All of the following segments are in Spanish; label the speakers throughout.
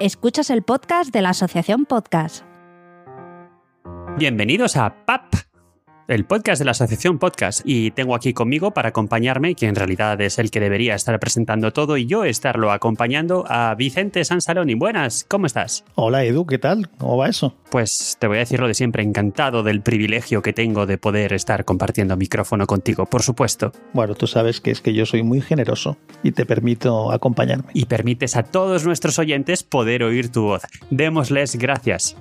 Speaker 1: Escuchas el podcast de la Asociación Podcast.
Speaker 2: Bienvenidos a PAP, el podcast de la Asociación Podcast. Y tengo aquí conmigo para acompañarme, que en realidad es el que debería estar presentando todo y yo estarlo acompañando, a Vicente Sansaloni. Buenas, ¿cómo estás?
Speaker 3: Hola Edu, ¿qué tal? ¿Cómo va eso?
Speaker 2: Pues te voy a decir lo de siempre, encantado del privilegio que tengo de poder estar compartiendo micrófono contigo, por supuesto.
Speaker 3: Bueno, tú sabes que es que yo soy muy generoso y te permito acompañarme.
Speaker 2: Y permites a todos nuestros oyentes poder oír tu voz. Démosles gracias.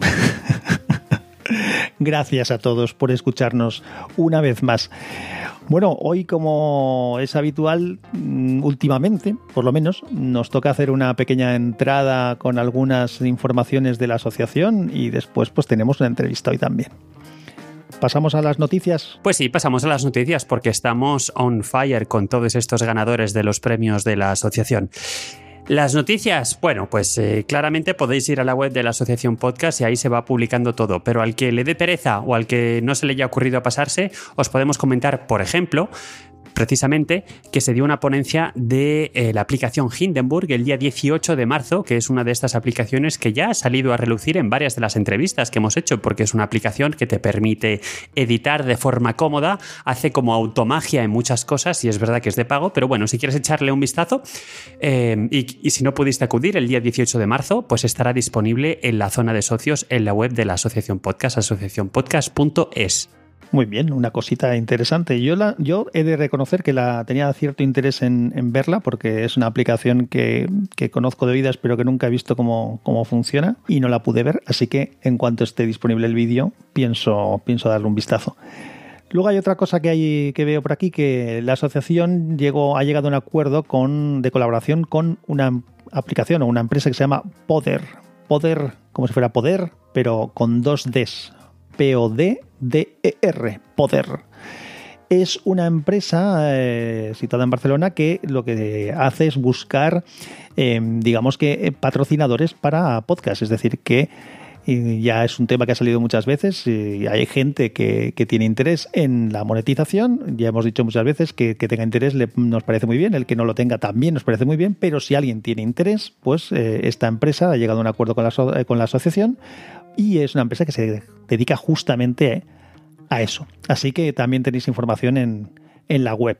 Speaker 3: Gracias a todos por escucharnos una vez más. Bueno, hoy como es habitual mm, últimamente, por lo menos, nos toca hacer una pequeña entrada con algunas informaciones de la asociación y después pues tenemos una entrevista hoy también. ¿Pasamos a las noticias?
Speaker 2: Pues sí, pasamos a las noticias porque estamos on fire con todos estos ganadores de los premios de la asociación. Las noticias, bueno, pues eh, claramente podéis ir a la web de la Asociación Podcast y ahí se va publicando todo, pero al que le dé pereza o al que no se le haya ocurrido pasarse, os podemos comentar, por ejemplo, precisamente que se dio una ponencia de eh, la aplicación Hindenburg el día 18 de marzo, que es una de estas aplicaciones que ya ha salido a relucir en varias de las entrevistas que hemos hecho, porque es una aplicación que te permite editar de forma cómoda, hace como automagia en muchas cosas y es verdad que es de pago, pero bueno, si quieres echarle un vistazo eh, y, y si no pudiste acudir el día 18 de marzo, pues estará disponible en la zona de socios en la web de la Asociación Podcast, asociacionpodcast.es.
Speaker 3: Muy bien, una cosita interesante. Yo, la, yo he de reconocer que la tenía cierto interés en, verla porque es una aplicación que, conozco de vidas pero que nunca he visto cómo, cómo, funciona y no la pude ver, así que en cuanto esté disponible el vídeo pienso, pienso darle un vistazo. Luego hay otra cosa que, hay, que veo por aquí, que la asociación llegó, ha llegado a un acuerdo con, de colaboración con una aplicación o una empresa que se llama Poder. Poder, como si fuera Poder, pero con dos Ds. P-O-D-D-E-R, Poder. Es una empresa eh, situada en Barcelona que lo que hace es buscar, eh, digamos que, patrocinadores para podcasts. Es decir, que y ya es un tema que ha salido muchas veces y hay gente que, tiene interés en la monetización. Ya hemos dicho muchas veces que, que tenga interés le, nos parece muy bien, el que no lo tenga también nos parece muy bien, pero si alguien tiene interés, pues eh, esta empresa ha llegado a un acuerdo con la asociación y es una empresa que se dedica justamente a eso. Así que también tenéis información en, en la web.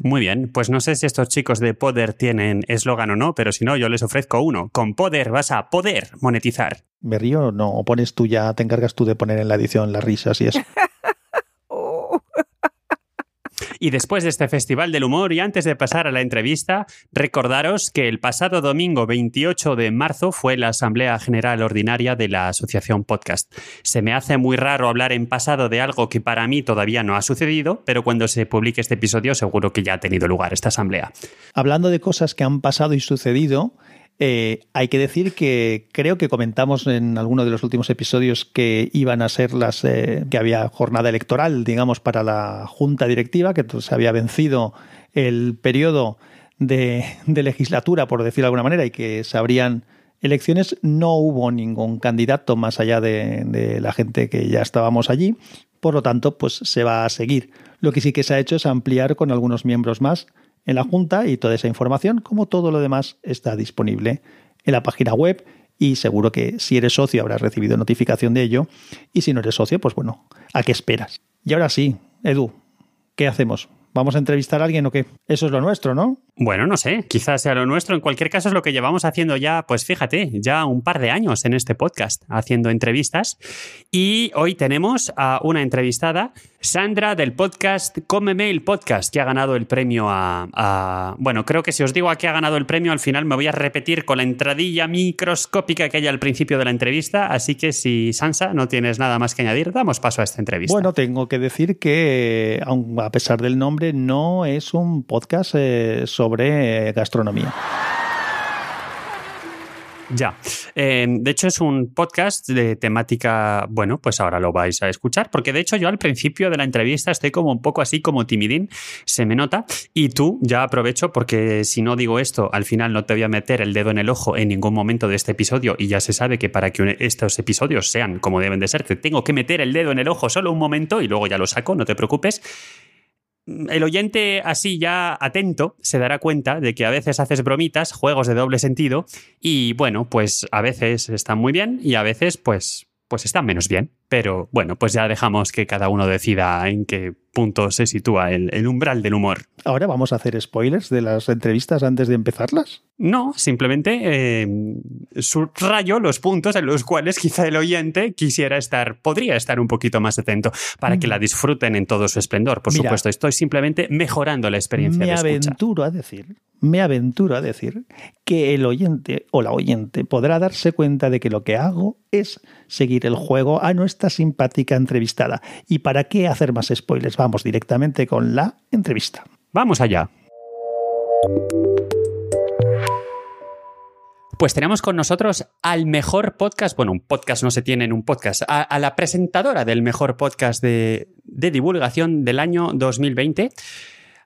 Speaker 2: Muy bien, pues no sé si estos chicos de Poder tienen eslogan o no, pero si no, yo les ofrezco uno. Con Poder vas a poder monetizar.
Speaker 3: ¿Me río? No, o pones tú ya, te encargas tú de poner en la edición las risas y eso.
Speaker 2: Y después de este Festival del Humor y antes de pasar a la entrevista, recordaros que el pasado domingo 28 de marzo fue la Asamblea General Ordinaria de la Asociación Podcast. Se me hace muy raro hablar en pasado de algo que para mí todavía no ha sucedido, pero cuando se publique este episodio seguro que ya ha tenido lugar esta asamblea.
Speaker 3: Hablando de cosas que han pasado y sucedido, eh, hay que decir que creo que comentamos en alguno de los últimos episodios que iban a ser las eh, que había jornada electoral, digamos, para la junta directiva, que se había vencido el periodo de, de legislatura, por decirlo de alguna manera, y que se habrían elecciones. No hubo ningún candidato más allá de, de la gente que ya estábamos allí. Por lo tanto, pues se va a seguir. Lo que sí que se ha hecho es ampliar con algunos miembros más en la Junta y toda esa información, como todo lo demás, está disponible en la página web y seguro que si eres socio habrás recibido notificación de ello y si no eres socio, pues bueno, ¿a qué esperas? Y ahora sí, Edu, ¿qué hacemos? ¿Vamos a entrevistar a alguien o qué? Eso es lo nuestro, ¿no?
Speaker 2: Bueno, no sé, quizás sea lo nuestro. En cualquier caso es lo que llevamos haciendo ya, pues fíjate, ya un par de años en este podcast, haciendo entrevistas. Y hoy tenemos a una entrevistada, Sandra del podcast Come Mail Podcast, que ha ganado el premio a, a, Bueno, creo que si os digo a qué ha ganado el premio, al final me voy a repetir con la entradilla microscópica que hay al principio de la entrevista. Así que si, Sansa, no tienes nada más que añadir, damos paso a esta entrevista.
Speaker 3: Bueno, tengo que decir que, a pesar del nombre, no es un podcast eh, sobre sobre gastronomía.
Speaker 2: Ya. Eh, de hecho, es un podcast de temática. Bueno, pues ahora lo vais a escuchar, porque de hecho, yo al principio de la entrevista estoy como un poco así como timidín, se me nota. Y tú, ya aprovecho, porque si no digo esto, al final no te voy a meter el dedo en el ojo en ningún momento de este episodio. Y ya se sabe que para que estos episodios sean como deben de ser, te tengo que meter el dedo en el ojo solo un momento y luego ya lo saco, no te preocupes el oyente así ya atento se dará cuenta de que a veces haces bromitas, juegos de doble sentido y bueno, pues a veces están muy bien y a veces pues pues están menos bien. Pero bueno, pues ya dejamos que cada uno decida en qué punto se sitúa el, umbral del humor.
Speaker 3: ¿Ahora vamos a hacer spoilers de las entrevistas antes de empezarlas?
Speaker 2: No, simplemente eh, subrayo los puntos en los cuales quizá el oyente quisiera estar, podría estar un poquito más atento para que la mm. disfruten en todo su esplendor. Por supuesto, estoy simplemente mejorando la experiencia.
Speaker 3: Me aventuro a decir me aventuro a decir que el oyente o la oyente podrá darse cuenta de que lo que hago es seguir el juego a nuestra simpática entrevistada. ¿Y para qué hacer más spoilers? Vamos directamente con la entrevista.
Speaker 2: Vamos allá. Pues tenemos con nosotros al mejor podcast, bueno, un podcast no se tiene en un podcast, a, la presentadora del mejor podcast de, de divulgación del año 2020.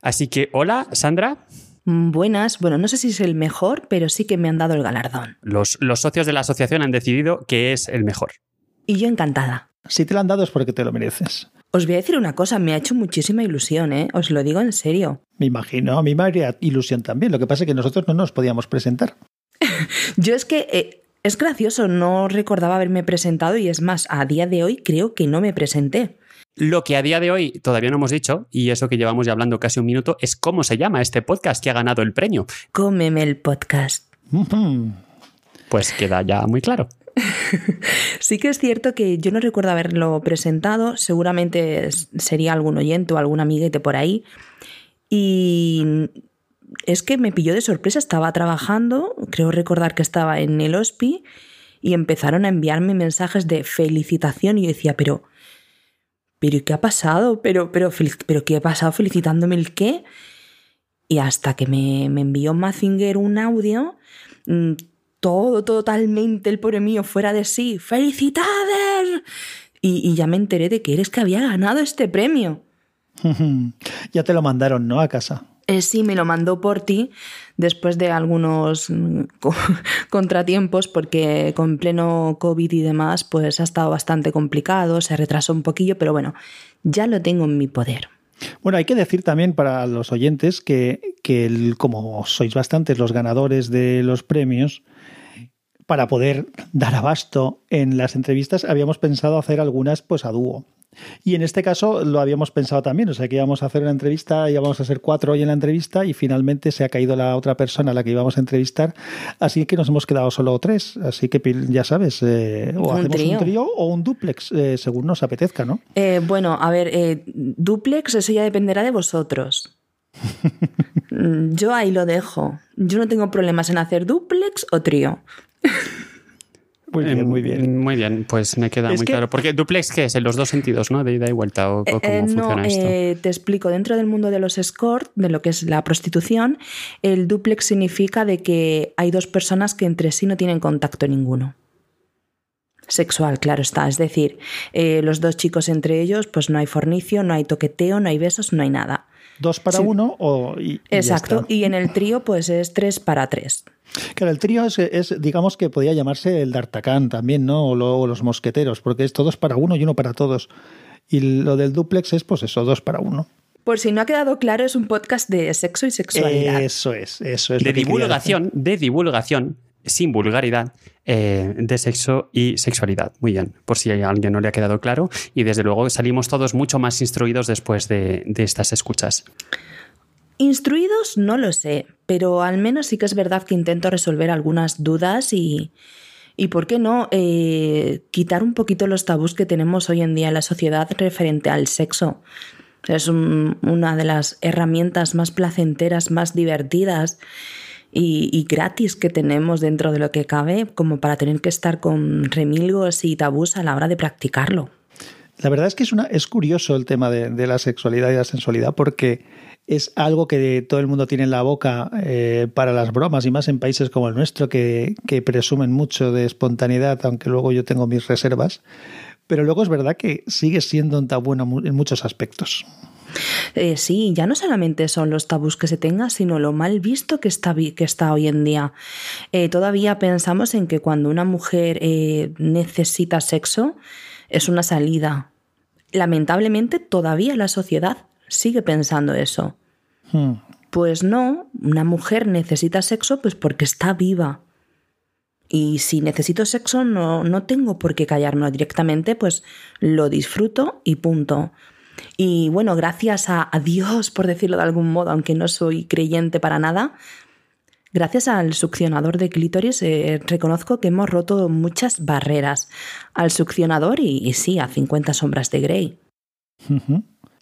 Speaker 2: Así que, hola, Sandra.
Speaker 4: Mm, buenas, bueno, no sé si es el mejor, pero sí que me han dado el galardón.
Speaker 2: Los, los socios de la asociación han decidido que es el mejor.
Speaker 4: Y yo encantada.
Speaker 3: Si te lo han dado es porque te lo mereces.
Speaker 4: Os voy a decir una cosa, me ha hecho muchísima ilusión, ¿eh? Os lo digo en serio.
Speaker 3: Me imagino, a mí me haría ilusión también. Lo que pasa es que nosotros no nos podíamos presentar.
Speaker 4: yo es que eh, es gracioso, no recordaba haberme presentado y es más, a día de hoy creo que no me presenté.
Speaker 2: Lo que a día de hoy todavía no hemos dicho, y eso que llevamos ya hablando casi un minuto, es cómo se llama este podcast que ha ganado el premio.
Speaker 4: Cómeme el podcast.
Speaker 2: Pues queda ya muy claro.
Speaker 4: sí que es cierto que yo no recuerdo haberlo presentado, seguramente sería algún oyente o algún amiguete por ahí. Y es que me pilló de sorpresa, estaba trabajando, creo recordar que estaba en el HOSPI, y empezaron a enviarme mensajes de felicitación y yo decía, pero ¿pero qué ha pasado? ¿Pero, pero, pero qué ha pasado felicitándome el qué? Y hasta que me, envió Mazinger un audio, mm, todo totalmente el pobre mío fuera de sí. ¡Felicidades! Y, y ya me enteré de que eres que había ganado este premio.
Speaker 3: ya te lo mandaron, ¿no? A casa.
Speaker 4: Eh, sí, me lo mandó por ti después de algunos mm, contratiempos porque con pleno COVID y demás pues ha estado bastante complicado, se retrasó un poquillo, pero bueno, ya lo tengo en mi poder.
Speaker 3: Bueno, hay que decir también para los oyentes que, que como sois bastantes los ganadores de los premios, para poder dar abasto en las entrevistas habíamos pensado hacer algunas pues a dúo. Y en este caso lo habíamos pensado también, o sea que íbamos a hacer una entrevista, íbamos a ser cuatro hoy en la entrevista y finalmente se ha caído la otra persona a la que íbamos a entrevistar, así que nos hemos quedado solo tres, así que ya sabes, eh, o hacemos un trío o un duplex, eh, según nos apetezca, ¿no?
Speaker 4: Eh, bueno, a ver, duplex, eso ya dependerá de vosotros. Yo ahí lo dejo. Yo no tengo problemas en hacer duplex o trío.
Speaker 3: Muy bien, muy bien.
Speaker 2: Em, muy bien, pues me queda muy claro. Porque duplex, ¿qué es? En los dos sentidos, ¿no? De ida y vuelta, ¿o, cómo eh, eh, funciona esto?
Speaker 4: Eh, te explico. Dentro del mundo de los escort, de lo que es la prostitución, el duplex significa de que hay dos personas que entre sí no tienen contacto ninguno. Sexual, claro está. Es decir, los dos chicos entre ellos, pues no hay fornicio, no hay toqueteo, no hay besos, no hay nada.
Speaker 3: ¿Dos para uno o.?
Speaker 4: Exacto. y en el trío, pues es tres para tres.
Speaker 3: Claro, el trío es, digamos que podría llamarse el D'Artacán también, ¿no? O, los mosqueteros, porque es todos para uno y uno para todos. Y lo del duplex es, pues eso, dos para uno.
Speaker 4: Por si no ha quedado claro, es un podcast de sexo y sexualidad.
Speaker 3: Eso es, eso es.
Speaker 2: De divulgación, de divulgación, sin vulgaridad, eh, de sexo y sexualidad. Muy bien, por si a alguien no le ha quedado claro. Y desde luego salimos todos mucho más instruidos después de, estas escuchas.
Speaker 4: Instruidos no lo sé, pero al menos sí que es verdad que intento resolver algunas dudas y, y ¿por qué no? Eh, quitar un poquito los tabús que tenemos hoy en día en la sociedad referente al sexo. Es una de las herramientas más placenteras, más divertidas y, y, gratis que tenemos dentro de lo que cabe, como para tener que estar con remilgos y tabús a la hora de practicarlo.
Speaker 3: La verdad es que es, curioso el tema de, la sexualidad y la sensualidad porque es algo que todo el mundo tiene en la boca eh, para las bromas y más en países como el nuestro que, presumen mucho de espontaneidad, aunque luego yo tengo mis reservas. Pero luego es verdad que sigue siendo un tabú en muchos aspectos.
Speaker 4: Eh, sí, ya no solamente son los tabús que se tenga, sino lo mal visto que está, que está hoy en día. Eh, todavía pensamos en que cuando una mujer necesita sexo es una salida. Lamentablemente todavía la sociedad sigue pensando eso.
Speaker 3: Hmm.
Speaker 4: Pues no, una mujer necesita sexo pues porque está viva. Y si necesito sexo no, no tengo por qué callarme directamente, pues lo disfruto y punto. Y bueno, gracias a, Dios, por decirlo de algún modo, aunque no soy creyente para nada, Gracias al succionador de clítoris eh, reconozco que hemos roto muchas barreras. Al succionador y, sí, a 50 sombras de Grey.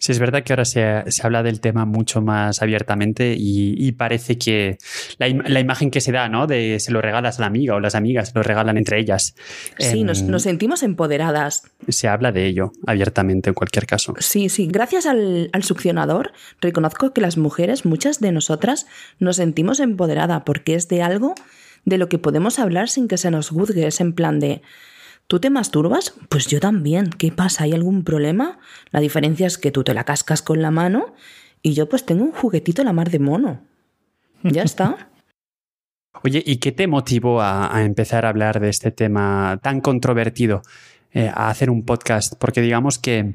Speaker 2: Sí, es verdad que ahora se, se habla del tema mucho más abiertamente y, y parece que la, im- la imagen que se da, ¿no? De se lo regalas a la amiga o las amigas lo regalan entre ellas.
Speaker 4: Sí,
Speaker 2: Em,
Speaker 4: nos, nos sentimos empoderadas.
Speaker 2: Se habla de ello abiertamente en cualquier caso.
Speaker 4: Sí, sí, gracias al, al succionador reconozco que las mujeres, muchas de nosotras, nos sentimos empoderadas porque es de algo de lo que podemos hablar sin que se nos juzgue. Es en plan de, ¿tú te masturbas? Pues yo también. ¿Qué pasa? ¿Hay algún problema? La diferencia es que tú te la cascas con la mano y yo pues tengo un juguetito la mar de mono. Ya está.
Speaker 2: Oye, ¿y qué te motivó a, a empezar a hablar de este tema tan controvertido, eh, a hacer un podcast? Porque digamos que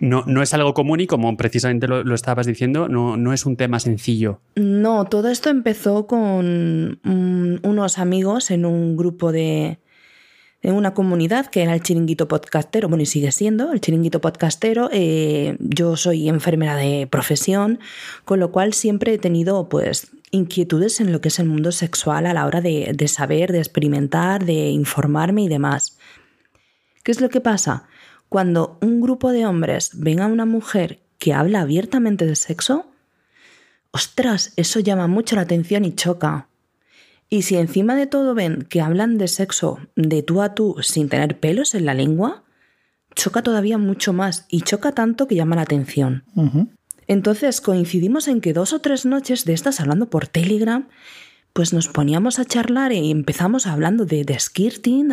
Speaker 2: no, no es algo común y como precisamente lo, lo estabas diciendo, no, no es un tema sencillo.
Speaker 4: No, todo esto empezó con unos amigos en un grupo de. En una comunidad que era el chiringuito podcastero, bueno, y sigue siendo el chiringuito podcastero. Eh, yo soy enfermera de profesión, con lo cual siempre he tenido, pues, inquietudes en lo que es el mundo sexual a la hora de, de saber, de experimentar, de informarme y demás. ¿Qué es lo que pasa? Cuando un grupo de hombres ven a una mujer que habla abiertamente de sexo, ostras, eso llama mucho la atención y choca. Y si encima de todo ven que hablan de sexo de tú a tú sin tener pelos en la lengua, choca todavía mucho más y choca tanto que llama la atención. Entonces coincidimos en que dos o tres noches de estas hablando por Telegram, pues nos poníamos a charlar y empezamos hablando de, de skirting,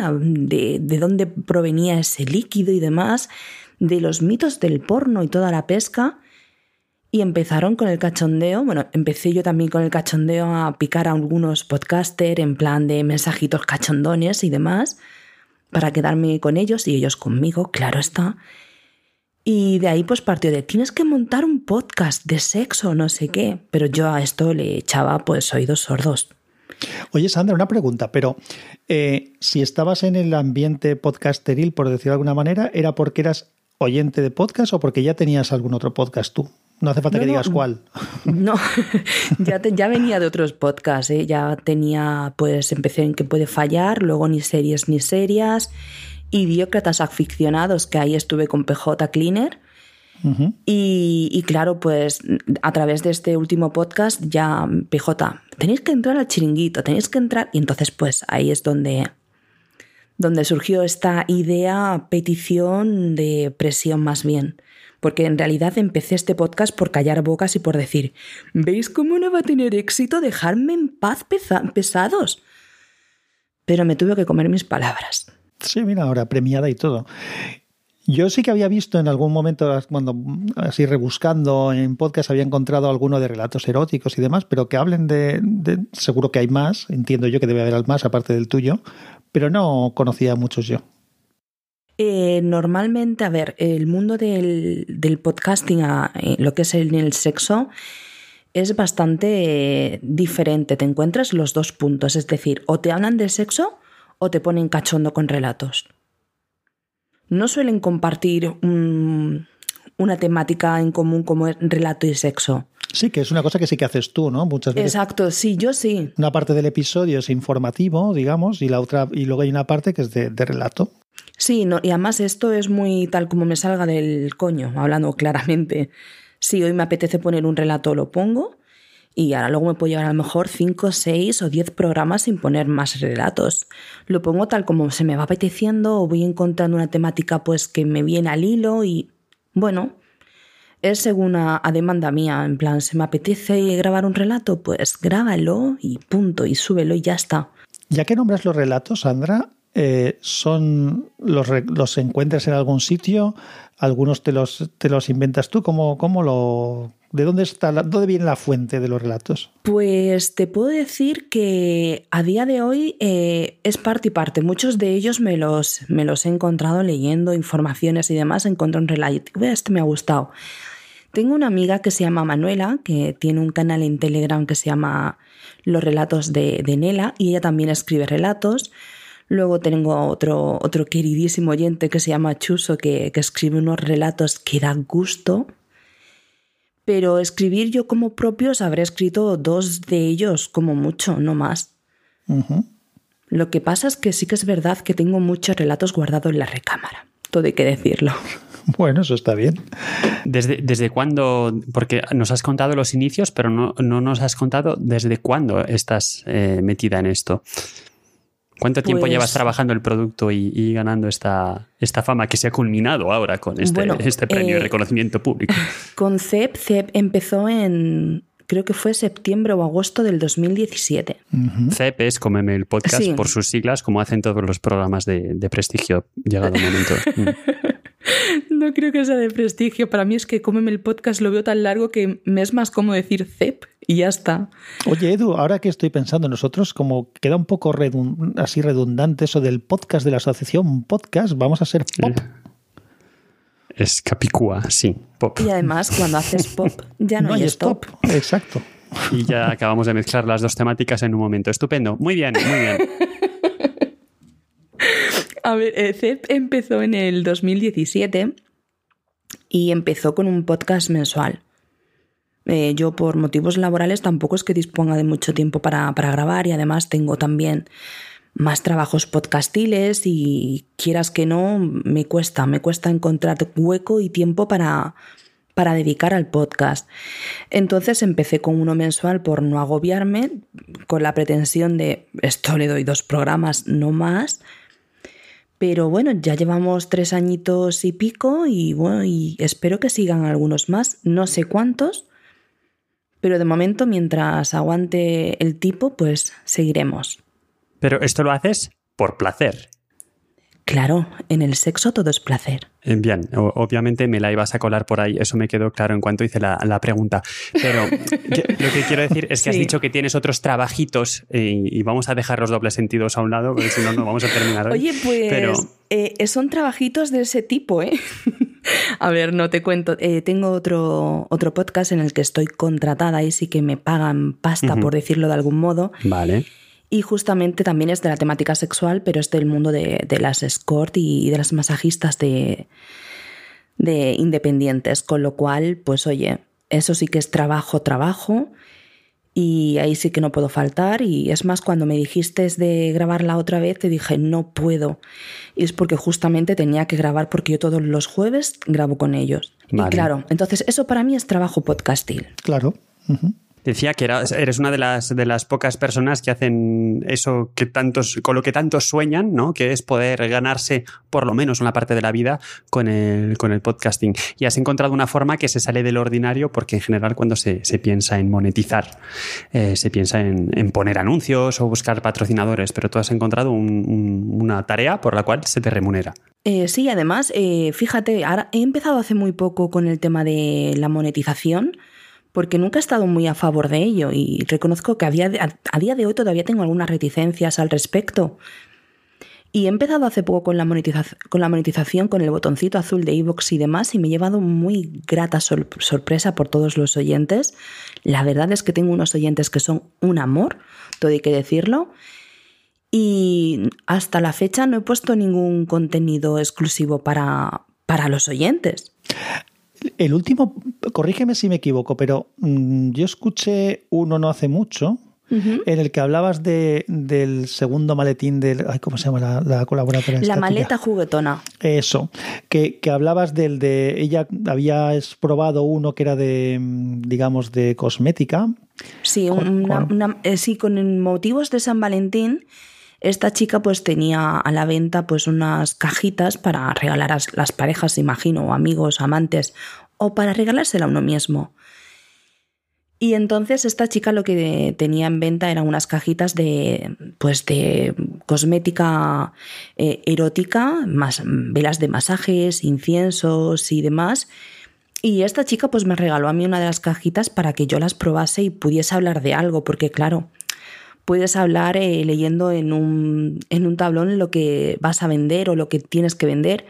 Speaker 4: de, de dónde provenía ese líquido y demás, de los mitos del porno y toda la pesca. Y empezaron con el cachondeo. Bueno, empecé yo también con el cachondeo a picar a algunos podcaster en plan de mensajitos cachondones y demás, para quedarme con ellos y ellos conmigo, claro está. Y de ahí pues partió de tienes que montar un podcast de sexo, no sé qué. Pero yo a esto le echaba pues oídos sordos.
Speaker 3: Oye, Sandra, una pregunta, pero eh, si estabas en el ambiente podcasteril, por decirlo de alguna manera, ¿era porque eras oyente de podcast o porque ya tenías algún otro podcast tú? No hace falta
Speaker 4: No,
Speaker 3: que
Speaker 4: no.
Speaker 3: digas cuál.
Speaker 4: No, ya, te- ya venía de otros podcasts, ¿eh? ya tenía, pues empecé en que puede fallar, luego ni series ni serias, idiócratas aficionados, que ahí estuve con PJ Cleaner. Y, y claro, pues a través de este último podcast ya, PJ, tenéis que entrar al chiringuito, tenéis que entrar. Y entonces pues ahí es donde, donde surgió esta idea, petición de presión más bien. Porque en realidad empecé este podcast por callar bocas y por decir, ¿veis cómo no va a tener éxito dejarme en paz pesa- pesados? Pero me tuve que comer mis palabras.
Speaker 3: Sí, mira, ahora premiada y todo. Yo sí que había visto en algún momento, cuando así rebuscando en podcast, había encontrado alguno de relatos eróticos y demás, pero que hablen de, de- seguro que hay más, entiendo yo que debe haber más aparte del tuyo, pero no conocía muchos yo.
Speaker 4: Eh, normalmente, a ver, el mundo del, del podcasting, a, eh, lo que es el, el sexo, es bastante eh, diferente. Te encuentras los dos puntos, es decir, o te hablan de sexo o te ponen cachondo con relatos. No suelen compartir un- una temática en común como es relato y sexo.
Speaker 3: Sí, que es una cosa que sí que haces tú, ¿no? Muchas veces.
Speaker 4: Exacto, sí, yo sí.
Speaker 3: Una parte del episodio es informativo, digamos, y la otra, y luego hay una parte que es de, de relato.
Speaker 4: Sí, no, y además esto es muy tal como me salga del coño, hablando claramente. Si hoy me apetece poner un relato, lo pongo. Y ahora luego me puedo llevar a lo mejor 5, 6 o 10 programas sin poner más relatos. Lo pongo tal como se me va apeteciendo o voy encontrando una temática pues que me viene al hilo y bueno, es según a, a demanda mía. En plan, se me apetece grabar un relato, pues grábalo y punto, y súbelo y ya está.
Speaker 3: Ya que nombras los relatos, Sandra, eh, son los, los encuentras en algún sitio, algunos te los, te los inventas tú, ¿cómo, cómo lo, ¿de dónde está, dónde viene la fuente de los relatos?
Speaker 4: Pues te puedo decir que a día de hoy eh, es parte y parte. Muchos de ellos me los, me los he encontrado leyendo informaciones y demás. Encontré un relato, este me ha gustado. Tengo una amiga que se llama Manuela, que tiene un canal en Telegram que se llama Los Relatos de, Nela, y ella también escribe relatos. Luego tengo otro, otro queridísimo oyente que se llama Chuso, que, escribe unos relatos que dan gusto. Pero escribir yo como propios habré escrito dos de ellos como mucho, no más. Lo que pasa es que sí que es verdad que tengo muchos relatos guardados en la recámara. Todo hay que decirlo.
Speaker 3: Bueno, eso está bien.
Speaker 2: ¿Desde, desde cuándo? Porque nos has contado los inicios, pero no, nos has contado desde cuándo estás eh, metida en esto. ¿Cuánto tiempo pues llevas trabajando el producto y, ganando esta, esta, fama que se ha culminado ahora con este, este premio de eh, reconocimiento público?
Speaker 4: Con CEP, CEP empezó en, creo que fue septiembre o agosto del 2017.
Speaker 2: CEP es Comeme el podcast por sus siglas, como hacen todos los programas de, de prestigio, llegado el momento.
Speaker 4: No creo que sea de prestigio. Para mí es que cómeme el podcast lo veo tan largo que me es más como decir CEP y ya está.
Speaker 3: Oye, Edu, ahora que estoy pensando, nosotros como queda un poco así redundante eso del podcast de la asociación podcast, vamos a ser pop.
Speaker 2: Es capicúa, sí, pop.
Speaker 4: Y además, cuando haces pop, ya no, hay, stop.
Speaker 3: Exacto.
Speaker 2: Y ya acabamos de mezclar las dos temáticas en un momento. Estupendo. Muy bien, muy bien.
Speaker 4: A ver, eh, CEP empezó en el 2017 y empezó con un podcast mensual. Eh, yo por motivos laborales tampoco es que disponga de mucho tiempo para, grabar y además tengo también más trabajos podcastiles y quieras que no, me cuesta, me cuesta encontrar hueco y tiempo para, para dedicar al podcast. Entonces empecé con uno mensual por no agobiarme, con la pretensión de esto le doy dos programas, no más, pero bueno, ya llevamos tres añitos y pico y bueno, y espero que sigan algunos más, no sé cuántos, pero de momento mientras aguante el tipo, pues seguiremos.
Speaker 2: Pero esto lo haces por placer.
Speaker 4: Claro, en el sexo todo es placer.
Speaker 2: Eh, bien, obviamente me la ibas a colar por ahí, eso me quedó claro en cuanto hice la, pregunta. Pero lo que quiero decir es que has dicho que tienes otros trabajitos eh, y, vamos a dejar los dobles sentidos a un lado, porque si no, no vamos a terminar.
Speaker 4: Oye, pues eh, son trabajitos de ese tipo, ¿eh? a ver, no te cuento. tengo otro, otro podcast en el que estoy contratada y sí que me pagan pasta, por decirlo de algún modo.
Speaker 2: Vale
Speaker 4: y justamente también es de la temática sexual, pero es del mundo de, las escort y de las masajistas de, de independientes, con lo cual, pues oye, eso sí que es trabajo, trabajo, y ahí sí que no puedo faltar. Y es más, cuando me dijiste de grabarla otra vez, te dije, no puedo. Y es porque justamente tenía que grabar porque yo todos los jueves grabo con ellos. Y claro, entonces eso para mí es trabajo podcastil.
Speaker 3: Claro.
Speaker 2: Decía que eres una de las, de las pocas personas que hacen eso que tantos, con lo que tantos sueñan, ¿no? Que es poder ganarse por lo menos una parte de la vida con el, con el podcasting. Y has encontrado una forma que se sale del ordinario porque en general cuando se, piensa en monetizar, eh, se piensa en, poner anuncios o buscar patrocinadores, pero tú has encontrado una tarea por la cual se te remunera.
Speaker 4: Eh, sí, además, eh, fíjate, ahora he empezado hace muy poco con el tema de la monetización porque nunca he estado muy a favor de ello y reconozco que a día de, hoy todavía tengo algunas reticencias al respecto. Y he empezado hace poco con la, con la monetización, con el botoncito azul de iVoox y demás, y me he llevado muy grata sorpresa por todos los oyentes. La verdad es que tengo unos oyentes que son un amor, todo hay que decirlo. Y hasta la fecha no he puesto ningún contenido exclusivo para, para los oyentes.
Speaker 3: El último, corrígeme si me equivoco, pero mm, yo escuché uno no hace mucho, en el que hablabas de, del segundo maletín del. Ay, ¿Cómo se llama la, la colaboradora?
Speaker 4: La maleta juguetona.
Speaker 3: Eso. Que, hablabas del de. Ella había probado uno que era de, mm, digamos, de cosmética.
Speaker 4: Sí, eh, sí, con motivos de San Valentín esta chica pues tenía a la venta pues unas cajitas para regalar a las parejas, imagino, amigos, amantes, o para regalársela a uno mismo. Y entonces esta chica lo que tenía en venta eran unas cajitas de, pues de cosmética eh, erótica, más velas de masajes, inciensos y demás. Y esta chica pues me regaló a mí una de las cajitas para que yo las probase y pudiese hablar de algo, porque claro, puedes hablar eh, leyendo en un, en un tablón lo que vas a vender o lo que tienes que vender,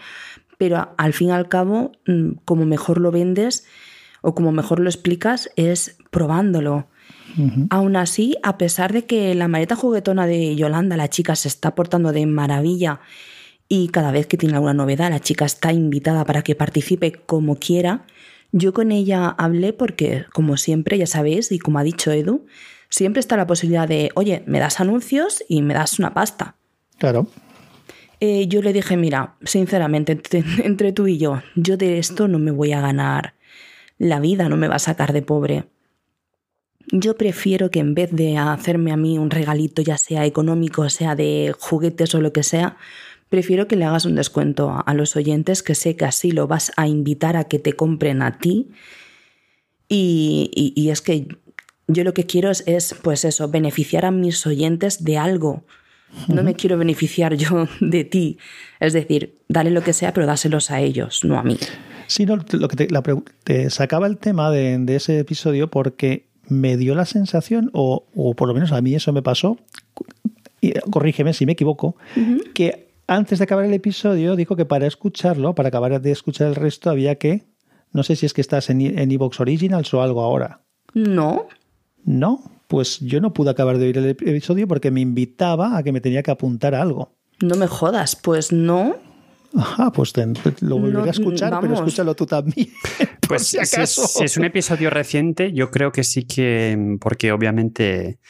Speaker 4: pero al fin y al cabo, mm, como mejor lo vendes o como mejor lo explicas, es probándolo. Aún así, a pesar de que la maleta juguetona de Yolanda, la chica, se está portando de maravilla y cada vez que tiene alguna novedad, la chica está invitada para que participe como quiera, yo con ella hablé porque, como siempre, ya sabéis, y como ha dicho Edu, siempre está la posibilidad de, oye, me das anuncios y me das una pasta.
Speaker 3: Claro.
Speaker 4: Eh, yo le dije, mira, sinceramente, entre, tú y yo, yo de esto no me voy a ganar la vida, no me va a sacar de pobre. Yo prefiero que en vez de hacerme a mí un regalito, ya sea económico, sea de juguetes o lo que sea, prefiero que le hagas un descuento a los oyentes, que sé que así lo vas a invitar a que te compren a ti. Y, es que yo lo que quiero es, es, pues eso, beneficiar a mis oyentes de algo. No me quiero beneficiar yo de ti. Es decir, dale lo que sea, pero dáselos a ellos, no a mí.
Speaker 3: Sí, no, lo que te, sacaba el tema de, ese episodio porque me dio la sensación, o, por lo menos a mí eso me pasó, y corrígeme si me equivoco, que antes de acabar el episodio dijo que para escucharlo, para acabar de escuchar el resto, había que, no sé si es que estás en Evox Originals o algo ahora.
Speaker 4: No.
Speaker 3: No, pues yo no pude acabar de oír el episodio porque me invitaba a que me tenía que apuntar a algo.
Speaker 4: No me jodas, pues no.
Speaker 3: Ajá, pues lo volveré a escuchar, pero escúchalo tú también.
Speaker 2: Pues si, es, un episodio reciente, yo creo que sí que, porque obviamente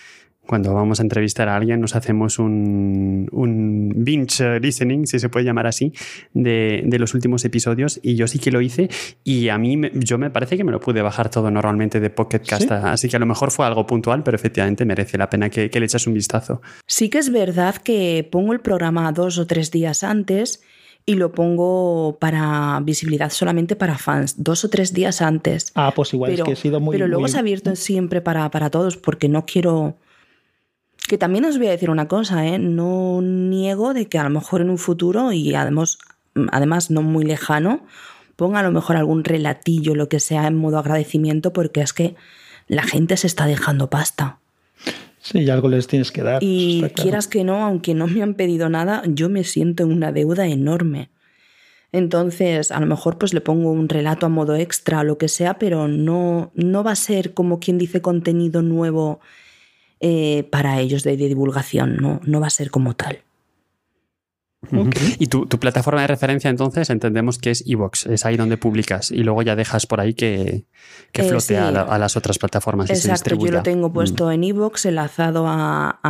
Speaker 2: cuando vamos a entrevistar a alguien nos hacemos un, un binge listening, si se puede llamar así, de, de, los últimos episodios y yo sí que lo hice y a mí yo me parece que me lo pude bajar todo normalmente de Pocket Cast, así que a lo mejor fue algo puntual, pero efectivamente merece la pena que, que le echas un vistazo.
Speaker 4: Sí que es verdad que pongo el programa dos o tres días antes y lo pongo para visibilidad solamente para fans, dos o tres días antes.
Speaker 3: Ah, pues igual es que he sido muy...
Speaker 4: Pero luego se ha abierto siempre para, para todos porque no quiero... Que también os voy a decir una cosa, ¿eh? no niego de que a lo mejor en un futuro y además, además no muy lejano, ponga a lo mejor algún relatillo, lo que sea, en modo agradecimiento, porque es que la gente se está dejando pasta.
Speaker 3: Sí, algo les tienes que dar.
Speaker 4: Y quieras que no, aunque no me han pedido nada, yo me siento en una deuda enorme. Entonces, a lo mejor pues le pongo un relato a modo extra o lo que sea, pero no, no va a ser como quien dice contenido nuevo eh, para ellos de, de, divulgación, no, no va a ser como tal.
Speaker 2: Y tu, plataforma de referencia entonces entendemos que es Evox, es ahí donde publicas y luego ya dejas por ahí que, que eh, flote a, las otras plataformas.
Speaker 4: Exacto, yo lo tengo puesto mm. en Evox, enlazado a,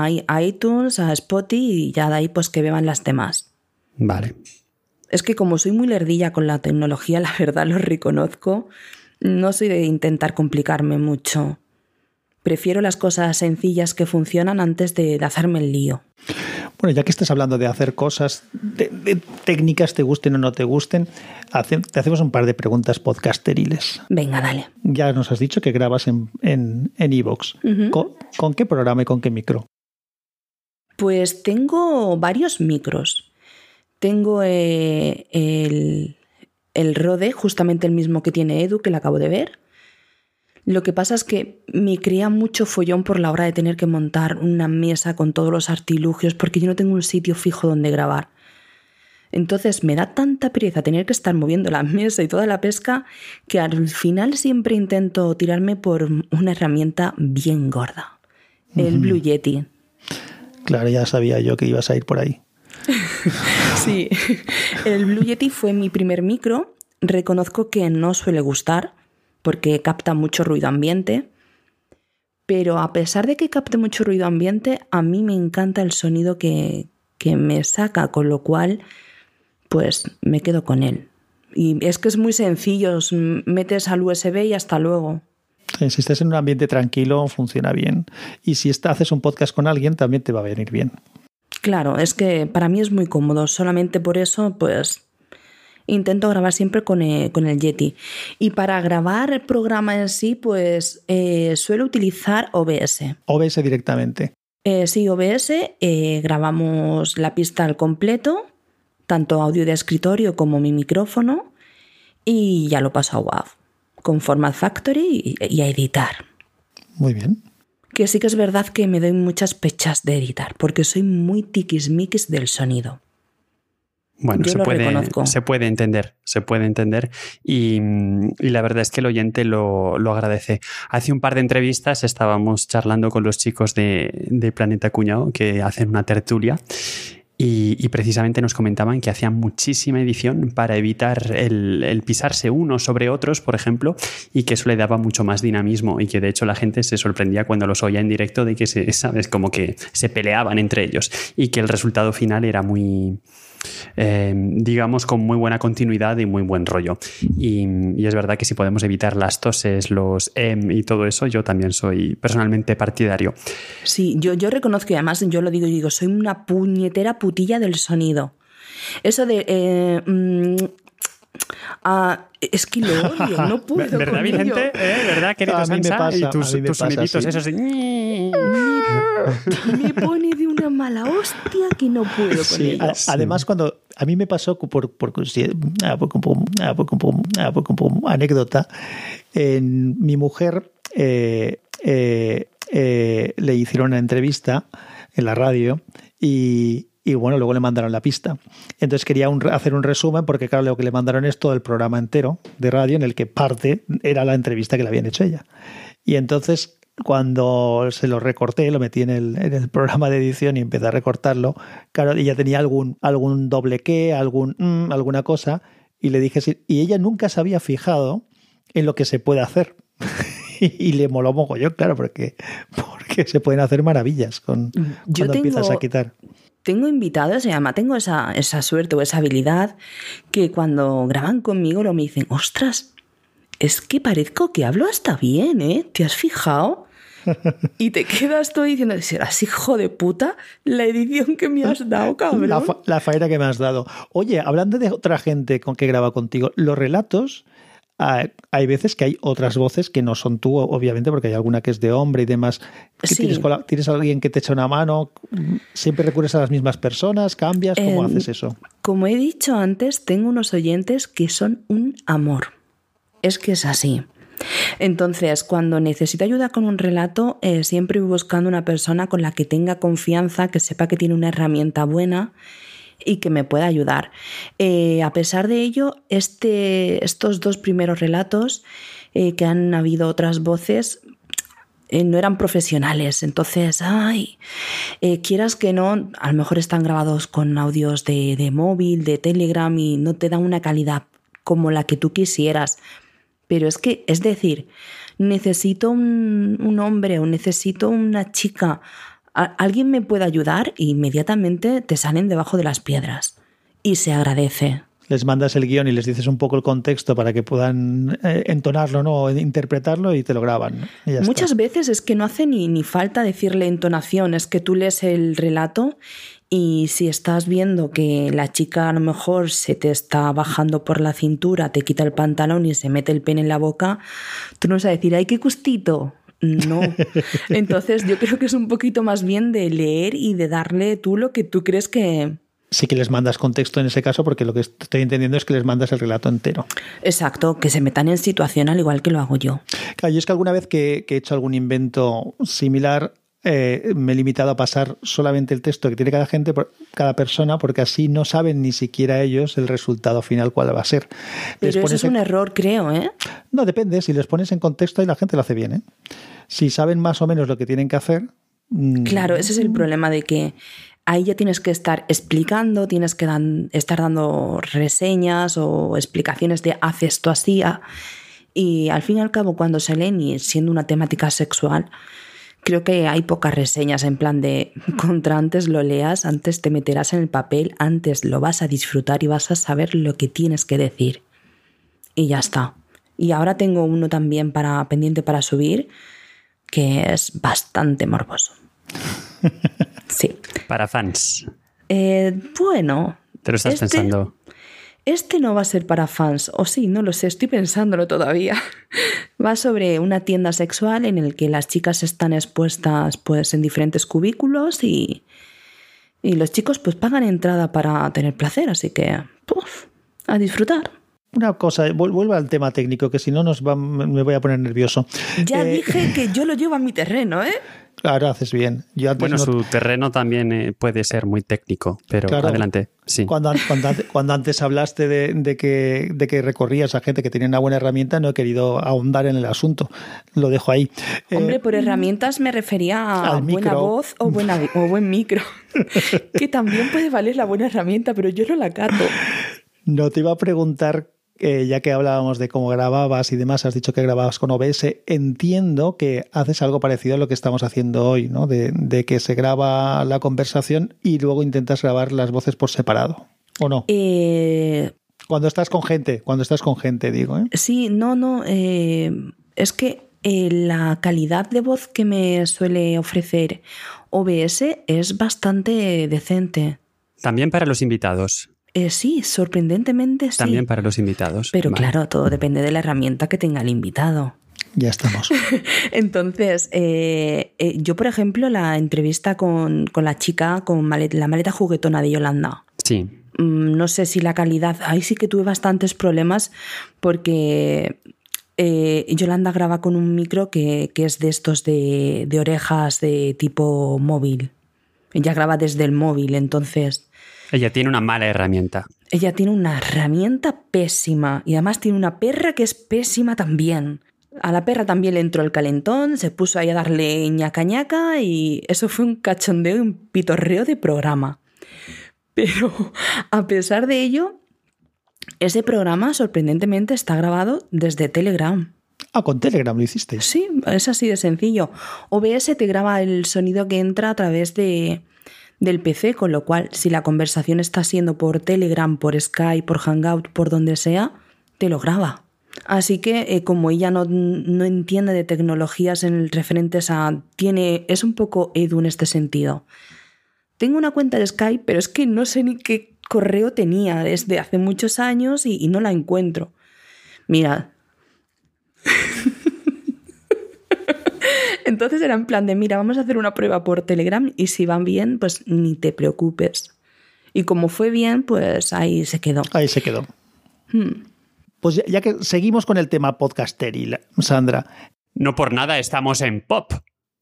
Speaker 4: iTunes, a Spotify y ya de ahí pues que beban las demás.
Speaker 2: Vale.
Speaker 4: Es que como soy muy lerdilla con la tecnología, la verdad lo reconozco, no soy de intentar complicarme mucho. Prefiero las cosas sencillas que funcionan antes de, hacerme el lío.
Speaker 3: Bueno, ya que estás hablando de hacer cosas, de, técnicas, te gusten o no te gusten, te hacemos un par de preguntas podcasteriles.
Speaker 4: Venga, dale.
Speaker 3: Ya nos has dicho que grabas en en, Evox. ¿Con, qué programa y con qué micro?
Speaker 4: Pues tengo varios micros. Tengo eh, el, el Rode, justamente el mismo que tiene Edu, que le acabo de ver. Lo que pasa es que me crea mucho follón por la hora de tener que montar una mesa con todos los artilugios porque yo no tengo un sitio fijo donde grabar. Entonces me da tanta pereza tener que estar moviendo la mesa y toda la pesca que al final siempre intento tirarme por una herramienta bien gorda. El Blue Yeti.
Speaker 3: Claro, ya sabía yo que ibas a ir por ahí.
Speaker 4: sí, el Blue Yeti fue mi primer micro. Reconozco que no suele gustar porque capta mucho ruido ambiente. Pero a pesar de que capte mucho ruido ambiente, a mí me encanta el sonido que, me saca, con lo cual, pues me quedo con él. Y es que es muy sencillo, metes al USB y hasta luego.
Speaker 3: Si estás en un ambiente tranquilo, funciona bien. Y si haces un podcast con alguien, también te va a venir bien.
Speaker 4: Claro, es que para mí es muy cómodo. Solamente por eso, pues intento grabar siempre con el, Yeti. Y para grabar el programa en sí, pues eh, suelo utilizar OBS.
Speaker 3: OBS directamente.
Speaker 4: Eh, sí, OBS. Eh, grabamos la pista al completo, tanto audio de escritorio como mi micrófono, y ya lo paso a WAV, con Format Factory y, a editar.
Speaker 3: Muy bien.
Speaker 4: Que sí que es verdad que me doy muchas pechas de editar, porque soy muy tiquismiquis del sonido.
Speaker 2: Bueno,
Speaker 4: Yo
Speaker 2: se puede,
Speaker 4: reconozco.
Speaker 2: se puede entender, se puede entender y, mm, y la verdad es que el oyente lo, lo agradece. Hace un par de entrevistas estábamos charlando con los chicos de, de Planeta Cuñado que hacen una tertulia y, y precisamente nos comentaban que hacían muchísima edición para evitar el, el pisarse unos sobre otros, por ejemplo, y que eso le daba mucho más dinamismo y que de hecho la gente se sorprendía cuando los oía en directo de que se, sabes, como que se peleaban entre ellos y que el resultado final era muy, eh, digamos, con muy buena continuidad y muy buen rollo. Y, es verdad que si podemos evitar las toses, los em y todo eso, yo también soy personalmente partidario.
Speaker 4: Sí, yo, yo reconozco y además yo lo digo y digo, soy una puñetera putilla del sonido. Eso de... eh, mm, ah, es que lo odio, no puedo
Speaker 2: ¿Verdad,
Speaker 4: con ello.
Speaker 2: Vicente? ¿Eh? ¿Verdad, querido
Speaker 3: A mí me
Speaker 2: Sansa?
Speaker 3: pasa,
Speaker 2: y tus, tus
Speaker 3: pasa,
Speaker 2: soniditos,
Speaker 3: sí.
Speaker 2: esos de...
Speaker 4: Me pone de una mala hostia que no puedo con
Speaker 3: Sí, a- además cuando a mí me pasó por, por- por- anécdota, en, mi mujer eh, eh, eh, le hicieron una entrevista en la radio y, y, bueno, luego le mandaron la pista. Entonces quería un- hacer un resumen porque claro, lo que le mandaron es todo el programa entero de radio en el que parte era la entrevista que le habían hecho ella. Y entonces cuando se lo recorté, lo metí en el, en el programa de edición y empecé a recortarlo, claro, ella tenía algún, algún doble qué, algún, mm, alguna cosa, y le dije, sí, y ella nunca se había fijado en lo que se puede hacer. y le moló mogollón, claro, porque, porque se pueden hacer maravillas con,
Speaker 4: Yo
Speaker 3: cuando empiezas
Speaker 4: tengo-
Speaker 3: a quitar.
Speaker 4: Tengo invitados y además tengo esa, esa suerte o esa habilidad que cuando graban conmigo lo me dicen, ostras, es que parezco que hablo hasta bien, ¿eh? ¿Te has fijado? Y te quedas todo diciendo, serás hijo de puta la edición que me has dado, cabrón.
Speaker 3: La, fa- la faena que me has dado. Oye, hablando de otra gente con que graba contigo, los relatos, ah, hay veces que hay otras voces que no son tú, obviamente, porque hay alguna que es de hombre y demás. ¿Qué
Speaker 4: Sí.
Speaker 3: ¿Tienes, cola- ¿Tienes alguien que te echa una mano? ¿Siempre recurres a las mismas personas? ¿Cambias? ¿Cómo
Speaker 4: Em,
Speaker 3: haces eso?
Speaker 4: Como he dicho antes, tengo unos oyentes que son un amor. Es que es así. Entonces, cuando necesito ayuda con un relato, eh, siempre voy buscando una persona con la que tenga confianza, que sepa que tiene una herramienta buena y que me pueda ayudar. Eh, a pesar de ello, este, estos dos primeros relatos, eh, que han habido otras voces, eh, no eran profesionales. Entonces, ay, quieras que no, a lo mejor están grabados con audios de, de móvil, de Telegram y no te dan una calidad como la que tú quisieras. Pero es que, es decir, necesito un, hombre o necesito una chica, alguien me puede ayudar e inmediatamente te salen debajo de las piedras. Y se agradece.
Speaker 3: Les mandas el guion y les dices un poco el contexto para que puedan eh, entonarlo ¿no? o interpretarlo y te lo graban.
Speaker 4: Muchas
Speaker 3: está.
Speaker 4: veces es que no hace ni, ni falta decirle entonación, es que tú lees el relato y si estás viendo que la chica a lo mejor se te está bajando por la cintura, te quita el pantalón y se mete el pene en la boca, tú no vas a decir, ¡ay, qué gustito! No. Entonces yo creo que es un poquito más bien de leer y de darle tú lo que tú crees que...
Speaker 3: Sí que les mandas contexto en ese caso porque lo que estoy entendiendo es que les mandas el relato entero.
Speaker 4: Exacto, que se metan en situación al igual que lo hago yo.
Speaker 3: Claro, yo es que alguna vez que, que he hecho algún invento similar, eh, me he limitado a pasar solamente el texto que tiene cada gente, cada persona, porque así no saben ni siquiera ellos el resultado final cuál va a ser.
Speaker 4: Pero eso es un error, creo, ¿eh?
Speaker 3: No, depende. Si les pones en contexto y la gente lo hace bien. ¿eh? Si saben más o menos lo que tienen que hacer. mm,
Speaker 4: Claro, ese es el problema de que ahí ya tienes que estar explicando, tienes que dan- estar dando reseñas o explicaciones de haz esto así. ah". Y al fin y al cabo, cuando se leen y siendo una temática sexual, creo que hay pocas reseñas en plan de contra antes lo leas, antes te meterás en el papel, antes lo vas a disfrutar y vas a saber lo que tienes que decir. Y ya está. Y ahora tengo uno también para pendiente para subir que es bastante morboso. Sí.
Speaker 2: Para fans.
Speaker 4: Eh, bueno.
Speaker 2: Te lo estás
Speaker 4: este-
Speaker 2: pensando.
Speaker 4: Este no va a ser para fans, o sí, no lo sé, estoy pensándolo todavía. Va sobre una tienda sexual en el que las chicas están expuestas pues en diferentes cubículos y, y los chicos pues pagan entrada para tener placer, así que puf, a disfrutar.
Speaker 3: Una cosa, vuelvo al tema técnico, que si no nos va, me voy a poner nervioso.
Speaker 4: Ya eh, dije que yo lo llevo a mi terreno, ¿eh?
Speaker 3: Claro, haces bien.
Speaker 2: bueno, su terreno también eh, puede ser muy técnico, pero adelante. Sí.
Speaker 3: Cuando, cuando, antes hablaste de, que, de que recorrías a gente que tenía una buena herramienta, no he querido ahondar en el asunto. Lo dejo ahí.
Speaker 4: Hombre, eh, por herramientas me refería a buena voz o, buena, o buen micro. que también puede valer la buena herramienta, pero yo no la cato.
Speaker 3: No te iba a preguntar ya que hablábamos de cómo grababas y demás, has dicho que grababas con OBS, entiendo que haces algo parecido a lo que estamos haciendo hoy, ¿no? De, que se graba la conversación y luego intentas grabar las voces por separado, ¿o no?
Speaker 4: Eh,
Speaker 3: cuando estás con gente, cuando estás con gente, digo. ¿eh?
Speaker 4: Sí, no, no, eh, es que la calidad de voz que me suele ofrecer OBS es bastante decente.
Speaker 2: También para los invitados.
Speaker 4: Eh, sí, sorprendentemente sí.
Speaker 2: También para los invitados.
Speaker 4: Pero claro, todo depende de la herramienta que tenga el invitado.
Speaker 3: Ya estamos.
Speaker 4: Entonces, eh, eh, yo, por ejemplo, la entrevista con, la chica, con la maleta juguetona de Yolanda.
Speaker 2: Sí.
Speaker 4: Mm, no sé si la calidad. Ahí sí que tuve bastantes problemas porque Yolanda graba con un micro que, es de estos de, de orejas de tipo móvil. Ella graba desde el móvil, entonces
Speaker 2: ella tiene una mala herramienta.
Speaker 4: Ella tiene una herramienta pésima y además tiene una perra que es pésima también. A la perra también le entró el calentón, se puso ahí a darle ñaca ñaca y eso fue un cachondeo y un pitorreo de programa. Pero a pesar de ello, ese programa sorprendentemente está grabado desde Telegram.
Speaker 3: Ah, con Telegram lo hiciste.
Speaker 4: Sí, es así de sencillo. OBS te graba el sonido que entra a través de, del PC, con lo cual si la conversación está siendo por Telegram, por Skype, por Hangout, por donde sea, te lo graba. Así que eh, como ella no, no, entiende de tecnologías en referentes a... tiene es un poco edu en este sentido. Tengo una cuenta de Skype, pero es que no sé ni qué correo tenía desde hace muchos años y, y no la encuentro. Mira, Entonces era en plan de, mira, vamos a hacer una prueba por Telegram y si van bien, pues ni te preocupes. Y como fue bien, pues ahí se quedó.
Speaker 3: Ahí se quedó. Hmm. Pues ya, que seguimos con el tema podcasteril, Sandra.
Speaker 2: No por nada estamos en pop.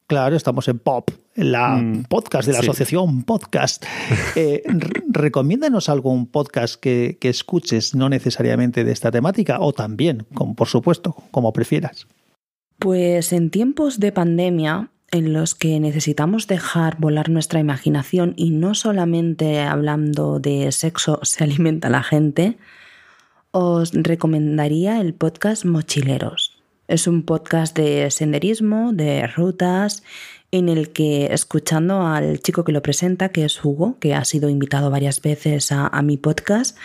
Speaker 3: Claro, estamos en Pop, en la hmm. podcast de la asociación Podcast. Eh, recomiéndanos algún podcast que, que, escuches, no necesariamente de esta temática, o también, como, por supuesto, como prefieras.
Speaker 4: Pues en tiempos de pandemia en los que necesitamos dejar volar nuestra imaginación y no solamente hablando de sexo se alimenta la gente, os recomendaría el podcast Mochileros. Es un podcast de senderismo, de rutas, en el que escuchando al chico que lo presenta, que es Hugo, que ha sido invitado varias veces a, mi podcast,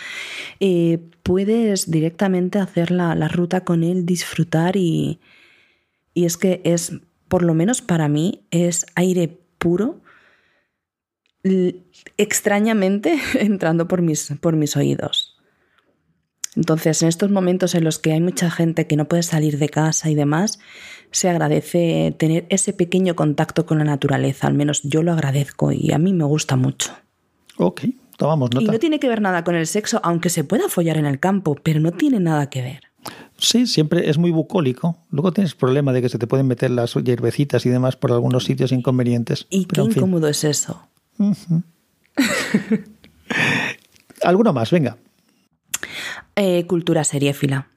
Speaker 4: eh, puedes directamente hacer la, la ruta con él, disfrutar y, y es que es, por lo menos para mí, es aire puro, extrañamente entrando por mis, por mis oídos. Entonces, en estos momentos en los que hay mucha gente que no puede salir de casa y demás, se agradece tener ese pequeño contacto con la naturaleza. Al menos yo lo agradezco y a mí me gusta mucho.
Speaker 3: Ok, tomamos nota.
Speaker 4: Y no tiene que ver nada con el sexo, aunque se pueda follar en el campo, pero no tiene nada que ver.
Speaker 3: Sí, siempre es muy bucólico. Luego tienes problema de que se te pueden meter las hierbecitas y demás por algunos sitios inconvenientes.
Speaker 4: ¿Y qué incómodo es eso?
Speaker 3: ¿Alguno más? Venga.
Speaker 4: Eh, cultura seriéfila.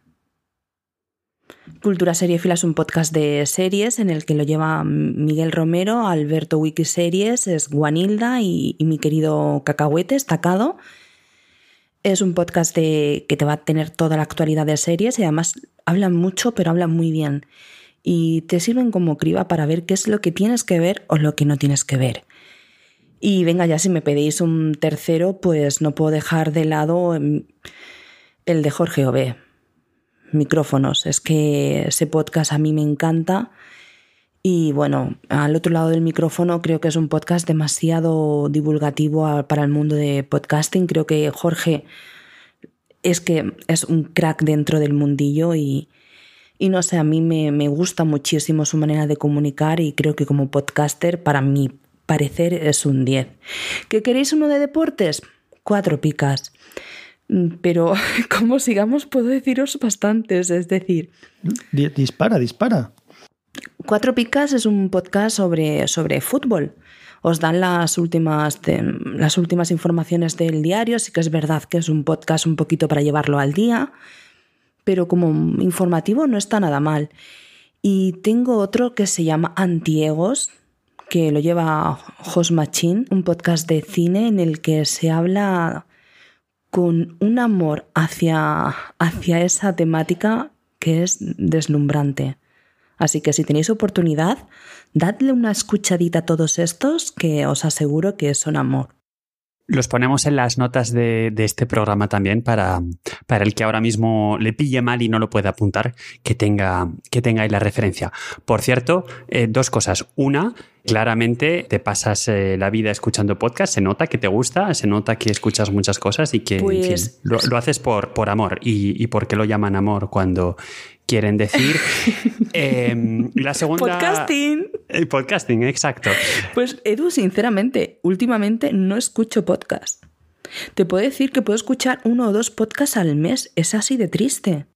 Speaker 4: Cultura Seriéfila es un podcast de series en el que lo lleva Miguel Romero, Alberto Wikiseries, es Guanilda y, y mi querido Cacahuete, estacado. Es un podcast de, que te va a tener toda la actualidad de series y además hablan mucho, pero hablan muy bien. Y te sirven como criba para ver qué es lo que tienes que ver o lo que no tienes que ver. Y venga, ya si me pedís un tercero, pues no puedo dejar de lado el de Jorge Ove. Micrófonos. Es que ese podcast a mí me encanta y bueno, al otro lado del micrófono creo que es un podcast demasiado divulgativo para el mundo de podcasting. Creo que Jorge es que es un crack dentro del mundillo y, no sé, a mí me, me, gusta muchísimo su manera de comunicar y creo que como podcaster, para mi parecer, es un 10. ¿Qué queréis uno de deportes? Cuatro picas. Mm, pero como sigamos puedo deciros bastantes, es decir...
Speaker 3: Dispara, dispara.
Speaker 4: Cuatro Picas es un podcast sobre, sobre fútbol. Os dan las últimas, las últimas informaciones del diario. Sí que es verdad que es un podcast un poquito para llevarlo al día, pero como informativo no está nada mal. Y tengo otro que se llama Antiegos, que lo lleva Jos Machín, un podcast de cine en el que se habla con un amor hacia, hacia esa temática que es deslumbrante. Así que si tenéis oportunidad, dadle una escuchadita a todos estos que os aseguro que son amor.
Speaker 2: Los ponemos en las notas de, este programa también para, para, el que ahora mismo le pille mal y no lo pueda apuntar, que tenga, que tenga ahí la referencia. Por cierto, eh, dos cosas. Una, claramente te pasas eh, la vida escuchando podcast, se nota que te gusta, se nota que escuchas muchas cosas y que
Speaker 4: pues
Speaker 2: lo, haces por, por amor. Y, y por qué lo llaman amor cuando quieren decir. Em, la segunda.
Speaker 4: Podcasting.
Speaker 2: El podcasting, exacto.
Speaker 4: Pues Edu, sinceramente, últimamente no escucho podcast. Te puedo decir que puedo escuchar uno o dos podcasts al mes. Es así de triste.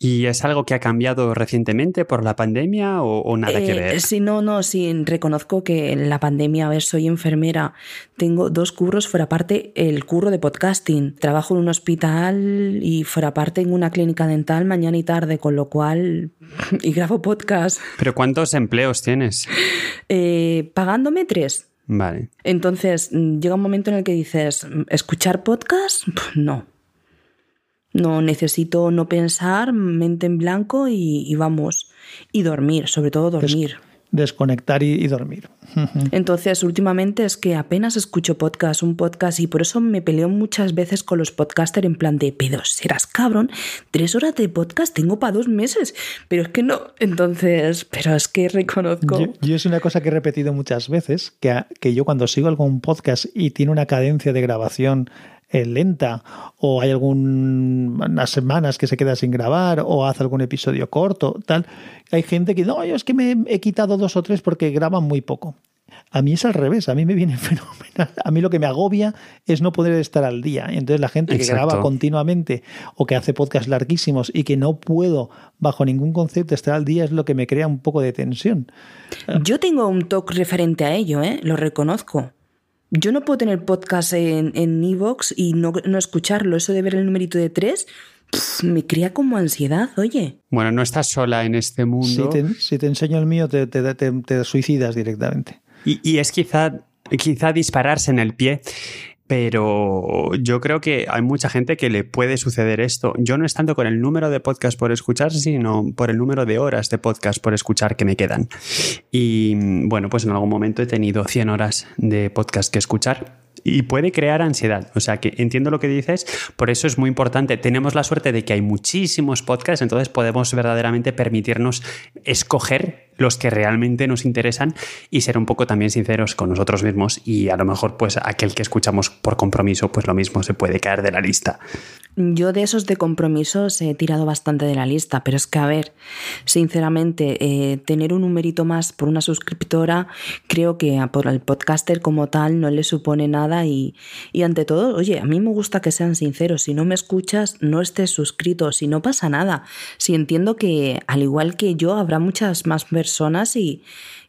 Speaker 2: ¿Y es algo que ha cambiado recientemente por la pandemia o, nada que eh, ver?
Speaker 4: Sí, no, no, sí, reconozco que en la pandemia, a ver, soy enfermera, tengo dos curros, fuera parte el curro de podcasting, trabajo en un hospital y fuera parte en una clínica dental mañana y tarde, con lo cual, y grabo podcast.
Speaker 2: ¿Pero cuántos empleos tienes?
Speaker 4: Eh, pagándome tres.
Speaker 2: Vale.
Speaker 4: Entonces, llega un momento en el que dices, ¿escuchar podcast? No. No necesito no pensar, mente en blanco y, vamos. Y dormir, sobre todo dormir.
Speaker 3: desconectar y, dormir.
Speaker 4: Entonces, últimamente es que apenas escucho podcast, un podcast, y por eso me peleo muchas veces con los podcasters en plan de, pero serás cabrón, tres horas de podcast tengo para dos meses. Pero es que no. Entonces, pero es que reconozco.
Speaker 3: Yo, es una cosa que he repetido muchas veces, que, que yo cuando sigo algún podcast y tiene una cadencia de grabación eh, lenta o hay algunas semanas que se queda sin grabar o hace algún episodio corto, tal. Hay gente que no, yo es que me he quitado dos o tres porque graban muy poco. A mí es al revés, a mí me viene fenomenal. A mí lo que me agobia es no poder estar al día. Entonces la gente que graba continuamente o que hace podcasts larguísimos y que no puedo bajo ningún concepto estar al día es lo que me crea un poco de tensión.
Speaker 4: Yo tengo un toque referente a ello, ¿eh? lo reconozco. Yo no puedo tener podcast en Evox y no, escucharlo. Eso de ver el numerito de tres me crea como ansiedad, oye.
Speaker 2: Bueno, no estás sola en este mundo.
Speaker 3: Si te, enseño el mío, te, te, suicidas directamente.
Speaker 2: Y, y, es quizá, quizá dispararse en el pie pero yo creo que hay mucha gente que le puede suceder esto. Yo no es tanto con el número de podcast por escuchar, sino por el número de horas de podcast por escuchar que me quedan. Y bueno, pues en algún momento he tenido 100 horas de podcast que escuchar y puede crear ansiedad. O sea que entiendo lo que dices, por eso es muy importante. Tenemos la suerte de que hay muchísimos podcasts, entonces podemos verdaderamente permitirnos escoger los que realmente nos interesan y ser un poco también sinceros con nosotros mismos y a lo mejor pues aquel que escuchamos por compromiso pues lo mismo se puede caer de la lista.
Speaker 4: Yo de esos de compromisos he tirado bastante de la lista, pero es que a ver, sinceramente, eh, tener un numerito más por una suscriptora creo que por el podcaster como tal no le supone nada y, ante todo, oye, a mí me gusta que sean sinceros, si no me escuchas no estés suscrito, si no pasa nada, si entiendo que al igual que yo habrá muchas más personas y,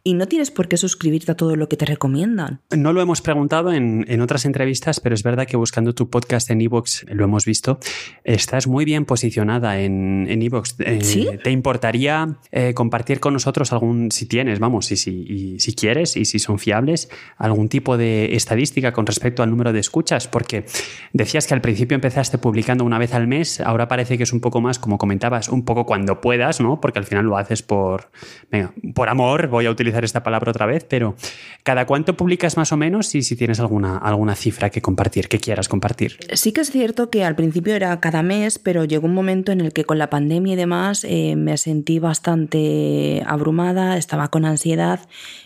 Speaker 4: y no tienes por qué suscribirte a todo lo que te recomiendan.
Speaker 2: No lo hemos preguntado en, en otras entrevistas, pero es verdad que buscando tu podcast en Evox, lo hemos visto, estás muy bien posicionada en Evox. En
Speaker 4: eh,
Speaker 2: ¿Te importaría eh, compartir con nosotros algún, si tienes, vamos, y si, si quieres y si son fiables, algún tipo de estadística con respecto al número de escuchas? Porque decías que al principio empezaste publicando una vez al mes, ahora parece que es un poco más, como comentabas, un poco cuando puedas, ¿no? Porque al final lo haces por, venga, por amor, voy a utilizar esta palabra otra vez, pero ¿cada cuánto publicas más o menos y si tienes alguna, alguna cifra que compartir, que quieras compartir?
Speaker 4: Sí que es cierto que al principio era cada mes, pero llegó un momento en el que con la pandemia y demás eh, me sentí bastante abrumada, estaba con ansiedad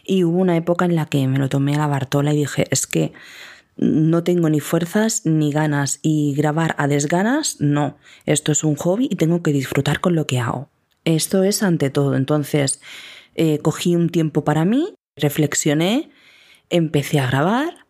Speaker 4: y hubo una época en la que me lo tomé a la Bartola y dije, es que no tengo ni fuerzas ni ganas y grabar a desganas, no, esto es un hobby y tengo que disfrutar con lo que hago. Esto es ante todo, entonces eh, cogí un tiempo para mí, reflexioné, empecé a grabar,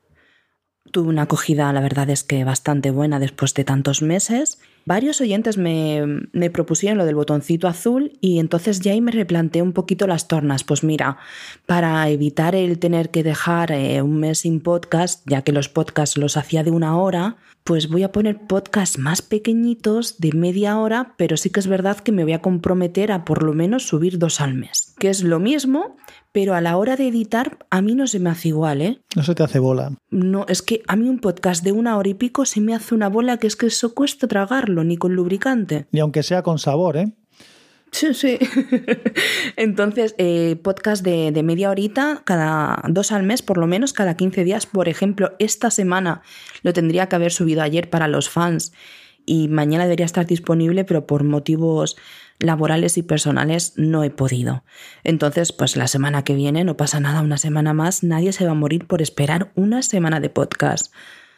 Speaker 4: tuve una acogida, la verdad es que bastante buena después de tantos meses. Varios oyentes me, me, propusieron lo del botoncito azul y entonces ya me replanteé un poquito las tornas. Pues mira, para evitar el tener que dejar eh, un mes sin podcast, ya que los podcasts los hacía de una hora, pues voy a poner podcasts más pequeñitos de media hora, pero sí que es verdad que me voy a comprometer a por lo menos subir dos al mes, que es lo mismo, pero a la hora de editar a mí no se me hace igual, ¿eh?
Speaker 3: No se te hace bola.
Speaker 4: No, es que a mí un podcast de una hora y pico se me hace una bola que es que eso cuesta tragarlo, ni con lubricante.
Speaker 3: Ni aunque sea con sabor, ¿eh?
Speaker 4: Sí, sí. Entonces, eh, podcast de, de, media horita, cada dos al mes, por lo menos cada 15 días. Por ejemplo, esta semana lo tendría que haber subido ayer para los fans y mañana debería estar disponible, pero por motivos laborales y personales no he podido. Entonces, pues la semana que viene no pasa nada, una semana más, nadie se va a morir por esperar una semana de podcast.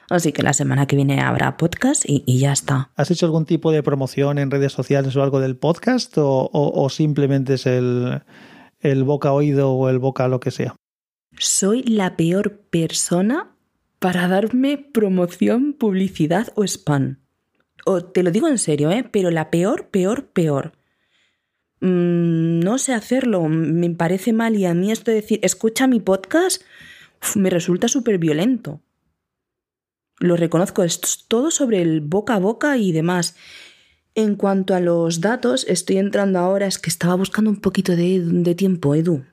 Speaker 4: Así que la semana que viene habrá podcast y, y ya está.
Speaker 3: ¿Has hecho algún tipo de promoción en redes sociales o algo del podcast o, o, o simplemente es el, el boca oído o el boca lo que sea?
Speaker 4: Soy la peor persona para darme promoción, publicidad o spam. O te lo digo en serio, ¿eh? pero la peor, peor, peor. Mm, no sé hacerlo, me parece mal y a mí esto de decir, escucha mi podcast, uf, me resulta súper violento. Lo reconozco, es todo sobre el boca a boca y demás. En cuanto a los datos, estoy entrando ahora, es que estaba buscando un poquito de, de tiempo, Edu,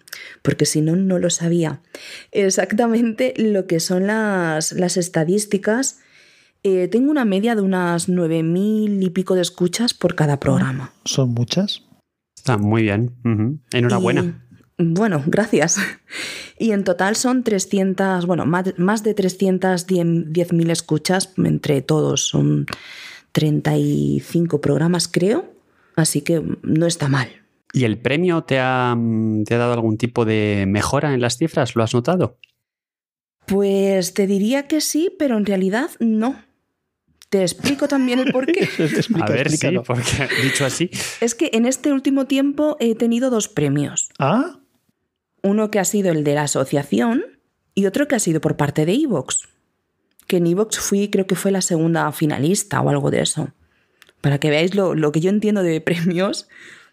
Speaker 4: porque si no, no lo sabía. Exactamente lo que son las, las estadísticas. Eh, tengo una media de unas 9.000 y pico de escuchas por cada programa.
Speaker 3: ¿Son muchas?
Speaker 2: Está muy bien. Uh -huh. Enhorabuena.
Speaker 4: Bueno, gracias. Y en total son 300, bueno, más, de 310.000 escuchas entre todos. Son 35 programas, creo. Así que no está mal.
Speaker 2: ¿Y el premio te ha, te ha dado algún tipo de mejora en las cifras? ¿Lo has notado?
Speaker 4: Pues te diría que sí, pero en realidad no. Te explico también el por qué.
Speaker 2: a ver, sí, porque dicho así.
Speaker 4: Es que en este último tiempo he tenido dos premios.
Speaker 3: Ah.
Speaker 4: Uno que ha sido el de la asociación y otro que ha sido por parte de Evox. Que en Evox fui, creo que fue la segunda finalista o algo de eso. Para que veáis lo, lo que yo entiendo de premios.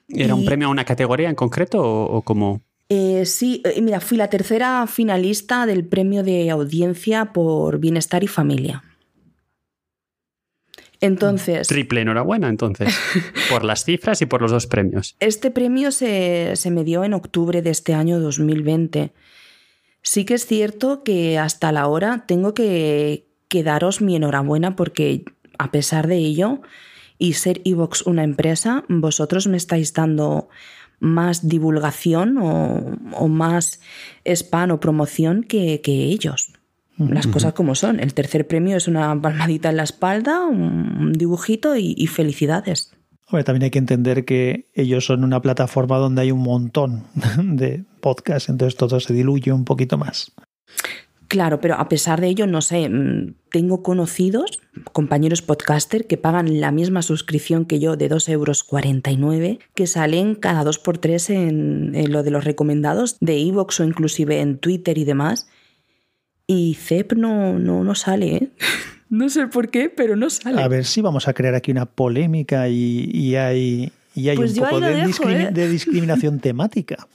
Speaker 2: ¿Era y... un premio a una categoría en concreto o, o cómo?
Speaker 4: Eh, sí, mira, fui la tercera finalista del premio de audiencia por bienestar y familia. Entonces.
Speaker 2: Triple enhorabuena, entonces. por las cifras y por los dos premios.
Speaker 4: Este premio se, se, me dio en octubre de este año 2020. Sí que es cierto que hasta la hora tengo que, que daros mi enhorabuena porque, a pesar de ello, y ser Evox una empresa, vosotros me estáis dando más divulgación o, o más spam o promoción que, que ellos las cosas como son. El tercer premio es una palmadita en la espalda, un dibujito y, y, felicidades.
Speaker 3: Hombre, también hay que entender que ellos son una plataforma donde hay un montón de podcasts, entonces todo se diluye un poquito más.
Speaker 4: Claro, pero a pesar de ello, no sé, tengo conocidos, compañeros podcaster, que pagan la misma suscripción que yo de 2,49 euros, que salen cada dos por tres en, en lo de los recomendados de Evox o inclusive en Twitter y demás. Y CEP no, no, no sale, ¿eh? No sé por qué, pero no sale.
Speaker 3: A ver si vamos a crear aquí una polémica y, y hay, y hay
Speaker 4: pues
Speaker 3: un poco de,
Speaker 4: dejo,
Speaker 3: discrimi
Speaker 4: ¿eh?
Speaker 3: de, discriminación temática.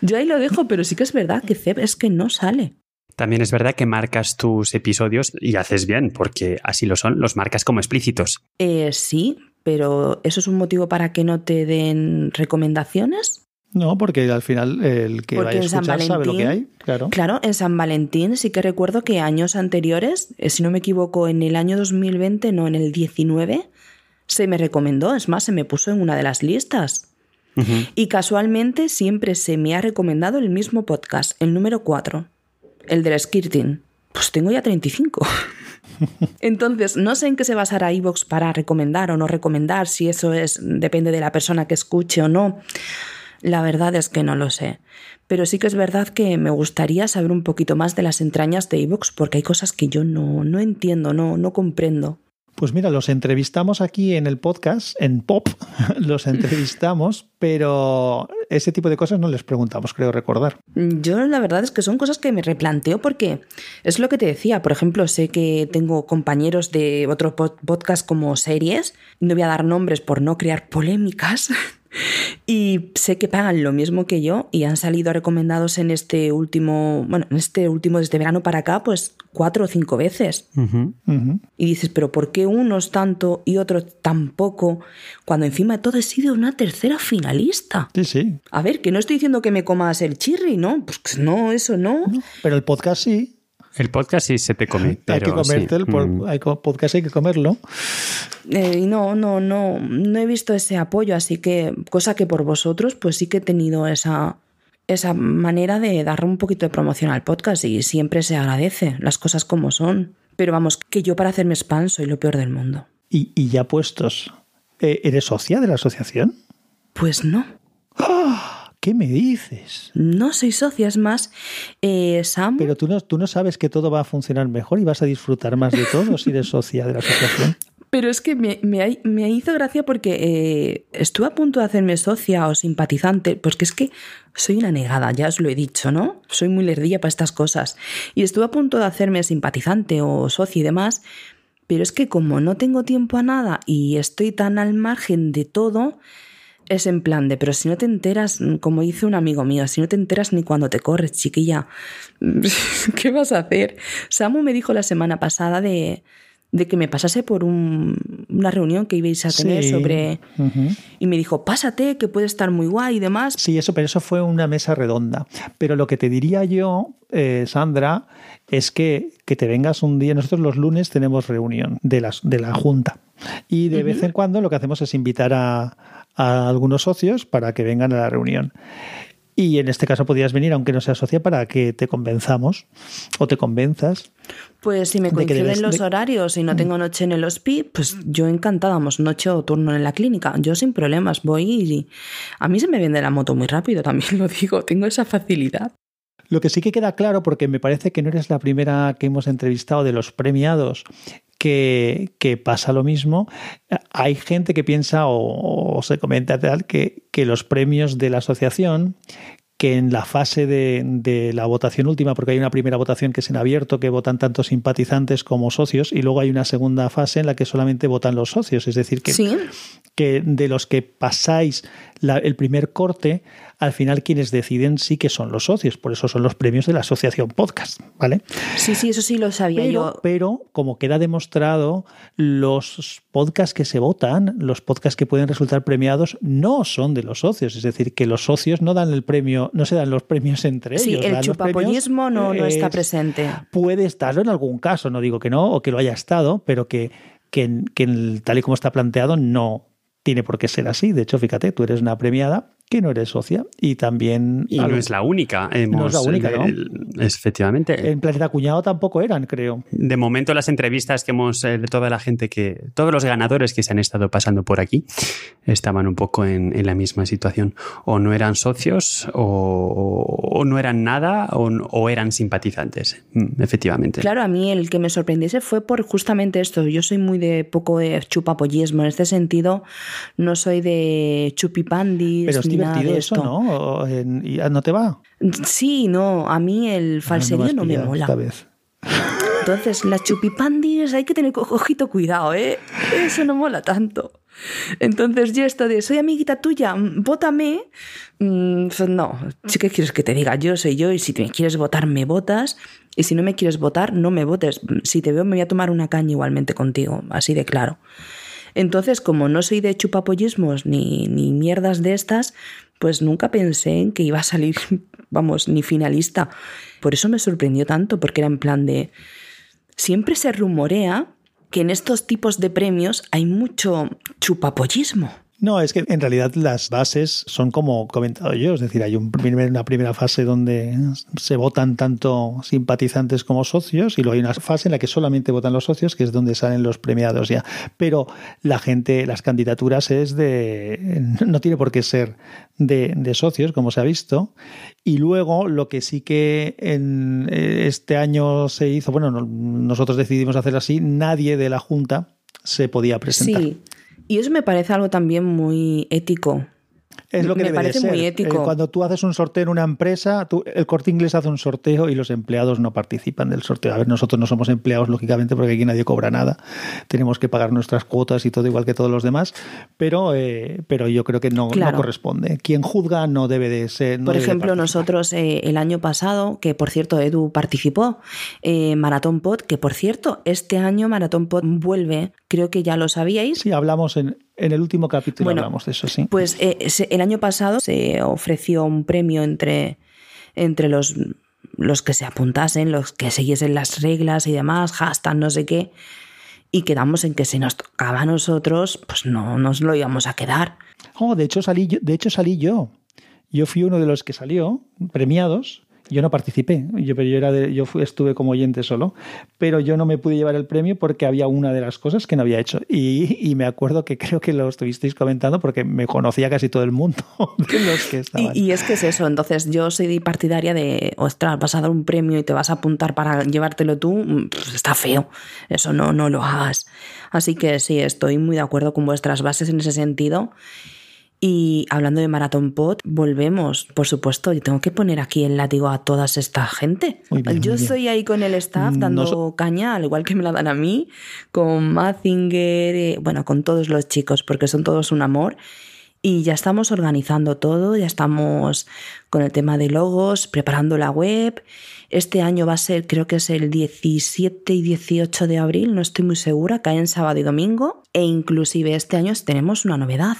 Speaker 4: Yo ahí lo dejo, pero sí que es verdad que CEP es que no sale.
Speaker 2: También es verdad que marcas tus episodios y haces bien, porque así lo son, los marcas como explícitos.
Speaker 4: Eh, sí, pero ¿eso es un motivo para que no te den recomendaciones?
Speaker 3: No, porque al final el que
Speaker 4: porque
Speaker 3: vaya a escuchar
Speaker 4: Valentín,
Speaker 3: sabe lo que hay. Claro.
Speaker 4: claro, en San Valentín sí que recuerdo que años anteriores, eh, si no me equivoco, en el año 2020, no, en el 19, se me recomendó, es más, se me puso en una de las listas. Uh -huh. Y casualmente siempre se me ha recomendado el mismo podcast, el número 4, el del skirting. Pues tengo ya 35. Entonces, no sé en qué se basará iVoox para recomendar o no recomendar, si eso es depende de la persona que escuche o no. La verdad es que no lo sé. Pero sí que es verdad que me gustaría saber un poquito más de las entrañas de Evox porque hay cosas que yo no, no entiendo, no, no comprendo.
Speaker 3: Pues mira, los entrevistamos aquí en el podcast, en Pop, los entrevistamos, pero ese tipo de cosas no les preguntamos, creo recordar.
Speaker 4: Yo la verdad es que son cosas que me replanteo porque es lo que te decía. Por ejemplo, sé que tengo compañeros de otros podcasts como series, no voy a dar nombres por no crear polémicas. Y sé que pagan lo mismo que yo y han salido recomendados en este último, bueno, en este último desde verano para acá, pues cuatro o cinco veces. Y dices, pero ¿por qué unos tanto y otros tampoco? Cuando encima de todo he sido una tercera finalista.
Speaker 3: Sí, sí.
Speaker 4: A ver, que no estoy diciendo que me comas el chirri, ¿no? Pues no, eso no.
Speaker 3: pero el podcast sí.
Speaker 2: El podcast sí se te come.
Speaker 3: hay que comerte el mm. podcast, hay que comerlo.
Speaker 4: Eh, no, no, no, no he visto ese apoyo, así que, cosa que por vosotros, pues sí que he tenido esa, esa manera de dar un poquito de promoción al podcast y siempre se agradece las cosas como son. Pero vamos, que yo para hacerme spam soy lo peor del mundo.
Speaker 3: ¿Y, y ya puestos? Eh, ¿Eres socia de la asociación?
Speaker 4: Pues no.
Speaker 3: ¡Ah! ¿Qué me dices?
Speaker 4: No soy socia, es más, eh, Sam.
Speaker 3: Pero tú no, tú no sabes que todo va a funcionar mejor y vas a disfrutar más de todo si eres socia de la asociación.
Speaker 4: Pero es que me, me, hizo gracia porque eh, estuve a punto de hacerme socia o simpatizante, porque es que soy una negada, ya os lo he dicho, ¿no? Soy muy lerdilla para estas cosas. Y estuve a punto de hacerme simpatizante o socia y demás, pero es que como no tengo tiempo a nada y estoy tan al margen de todo, es en plan de, pero si no te enteras, como dice un amigo mío, si no te enteras ni cuando te corres, chiquilla, ¿qué vas a hacer? Samu me dijo la semana pasada de, de que me pasase por una reunión que ibais a tener sobre... Y me dijo, pásate, que puede estar muy guay y demás.
Speaker 3: Sí, eso, pero eso fue una mesa redonda. Pero lo que te diría yo, eh, Sandra, es que, que te vengas un día, nosotros los lunes tenemos reunión de, las, de la Junta. Y de vez en cuando lo que hacemos es invitar a, a algunos socios para que vengan a la reunión. Y en este caso podrías venir, aunque no seas socia, para que te convenzamos o te convenzas.
Speaker 4: Pues si me coinciden los horarios y no tengo noche en el hospi, pues yo encantábamos noche o turno en la clínica. Yo sin problemas voy y a mí se me vende la moto muy rápido, también lo digo, tengo esa facilidad.
Speaker 3: Lo que sí que queda claro, porque me parece que no eres la primera que hemos entrevistado de los premiados que, pasa lo mismo. Hay gente que piensa o, se comenta tal que, que los premios de la asociación que en la fase de, la votación última, porque hay una primera votación que es en abierto, que votan tanto simpatizantes como socios, y luego hay una segunda fase en la que solamente votan los socios. Es decir, que, que de los que pasáis el primer corte, al final quienes deciden sí que son los socios, por eso son los premios de la asociación podcast, ¿vale?
Speaker 4: Sí, sí, eso sí lo sabía
Speaker 3: yo. Pero como queda demostrado, los podcasts que se votan, los podcasts que pueden resultar premiados, no son de los socios, es decir, que los socios no dan el premio, no se dan los premios entre ellos.
Speaker 4: Sí, el chupapollismo no, no está presente.
Speaker 3: Puede estarlo en algún caso, no digo que no, o que lo haya estado, pero que, que, que tal y como está planteado no tiene por qué ser así. De hecho, fíjate, tú eres una premiada que no eres socia. Y también...
Speaker 2: Y no es la única.
Speaker 3: no es la única, ¿no?
Speaker 2: efectivamente.
Speaker 3: En Planeta Cuñado tampoco eran, creo.
Speaker 2: De momento las entrevistas que hemos, eh, de toda la gente que, todos los ganadores que se han estado pasando por aquí, estaban un poco en, la misma situación. O no eran socios, o, no eran nada, o, eran simpatizantes, mm, efectivamente.
Speaker 4: Claro, a mí el que me sorprendiese fue por justamente esto. Yo soy muy de poco de chupapollismo. En este sentido, no soy de chupipandis.
Speaker 3: Pero divertido eso, ¿no? ¿No te va?
Speaker 4: Sí, no, a mí el falserío no, me mola. vez. Entonces, las chupipandis hay que tener ojito cuidado, ¿eh? Eso no mola tanto. Entonces, yo esto de soy amiguita tuya, vótame. Mm, pues no, ¿qué quieres que te diga? Yo soy yo y si me quieres votar, me votas. Y si no me quieres votar, no me votes. Si te veo, me voy a tomar una caña igualmente contigo, así de claro. Entonces, como no soy de chupapollismos ni, ni mierdas de estas, pues nunca pensé en que iba a salir, vamos, ni finalista. Por eso me sorprendió tanto, porque era en plan de... Siempre se rumorea que en estos tipos de premios hay mucho chupapollismo.
Speaker 3: No, es que en realidad las bases son como comentado yo, es decir, hay una primera fase donde se votan tanto simpatizantes como socios y luego hay una fase en la que solamente votan los socios, que es donde salen los premiados ya. Pero la gente, las candidaturas es de, no tiene por qué ser de, socios, como se ha visto. Y luego lo que sí que en este año se hizo, bueno, nosotros decidimos hacer así, nadie de la Junta se podía presentar.
Speaker 4: Sí, y eso me parece algo también muy ético.
Speaker 3: Es lo que
Speaker 4: me
Speaker 3: debe
Speaker 4: parece
Speaker 3: de ser.
Speaker 4: muy ético.
Speaker 3: Eh, Cuando tú haces un sorteo en una empresa, tú- el corte inglés hace un sorteo y los empleados no participan del sorteo. A ver, nosotros no somos empleados, lógicamente, porque aquí nadie cobra nada. Tenemos que pagar nuestras cuotas y todo igual que todos los demás, pero, eh, pero yo creo que no, no corresponde. Quien juzga no debe de ser. no
Speaker 4: Por ejemplo, nosotros eh, el año pasado, que por cierto Edu participó, Maratón Pod, que por cierto, este año Maratón Pod vuelve, creo que ya lo sabíais.
Speaker 3: Sí, hablamos en, en el último capítulo,
Speaker 4: Bueno,
Speaker 3: hablamos de eso, sí.
Speaker 4: Pues eh, se- el año pasado se ofreció un premio entre, entre los, los que se apuntasen, los que siguiesen las reglas y demás, hashtag no sé qué, y quedamos en que si nos tocaba a nosotros, pues no nos lo íbamos a quedar.
Speaker 3: Oh, de hecho salí yo, de hecho salí yo. Yo fui uno de los que salió, premiados. Yo no participé, yo, pero yo, era yo estuve como oyente solo, pero yo no me pude llevar el premio porque había una de las cosas que no había hecho. Y, me acuerdo que creo que lo estuvisteis comentando porque me conocía casi todo el mundo
Speaker 4: y es que es eso, entonces yo soy partidaria de, ostras, vas a dar un premio y te vas a apuntar para llevártelo tú, mm, pues está feo, eso no, no lo hagas. Así que sí, estoy muy de acuerdo con vuestras bases en ese sentido. Y hablando de Maratón Pod, volvemos, por supuesto, y tengo que poner aquí el látigo a toda esta gente.
Speaker 3: Muy bien,
Speaker 4: Yo
Speaker 3: muy bien.
Speaker 4: estoy ahí con el staff dando
Speaker 3: nos-
Speaker 4: caña, al igual que me la dan a mí, con Mazinger, eh, bueno, con todos los chicos, porque son todos un amor. Y ya estamos organizando todo, ya estamos con el tema de logos, preparando la web. Este año va a ser, creo que es el 17 y 18 de abril, no estoy muy segura, cae en sábado y domingo. E inclusive este año tenemos una novedad.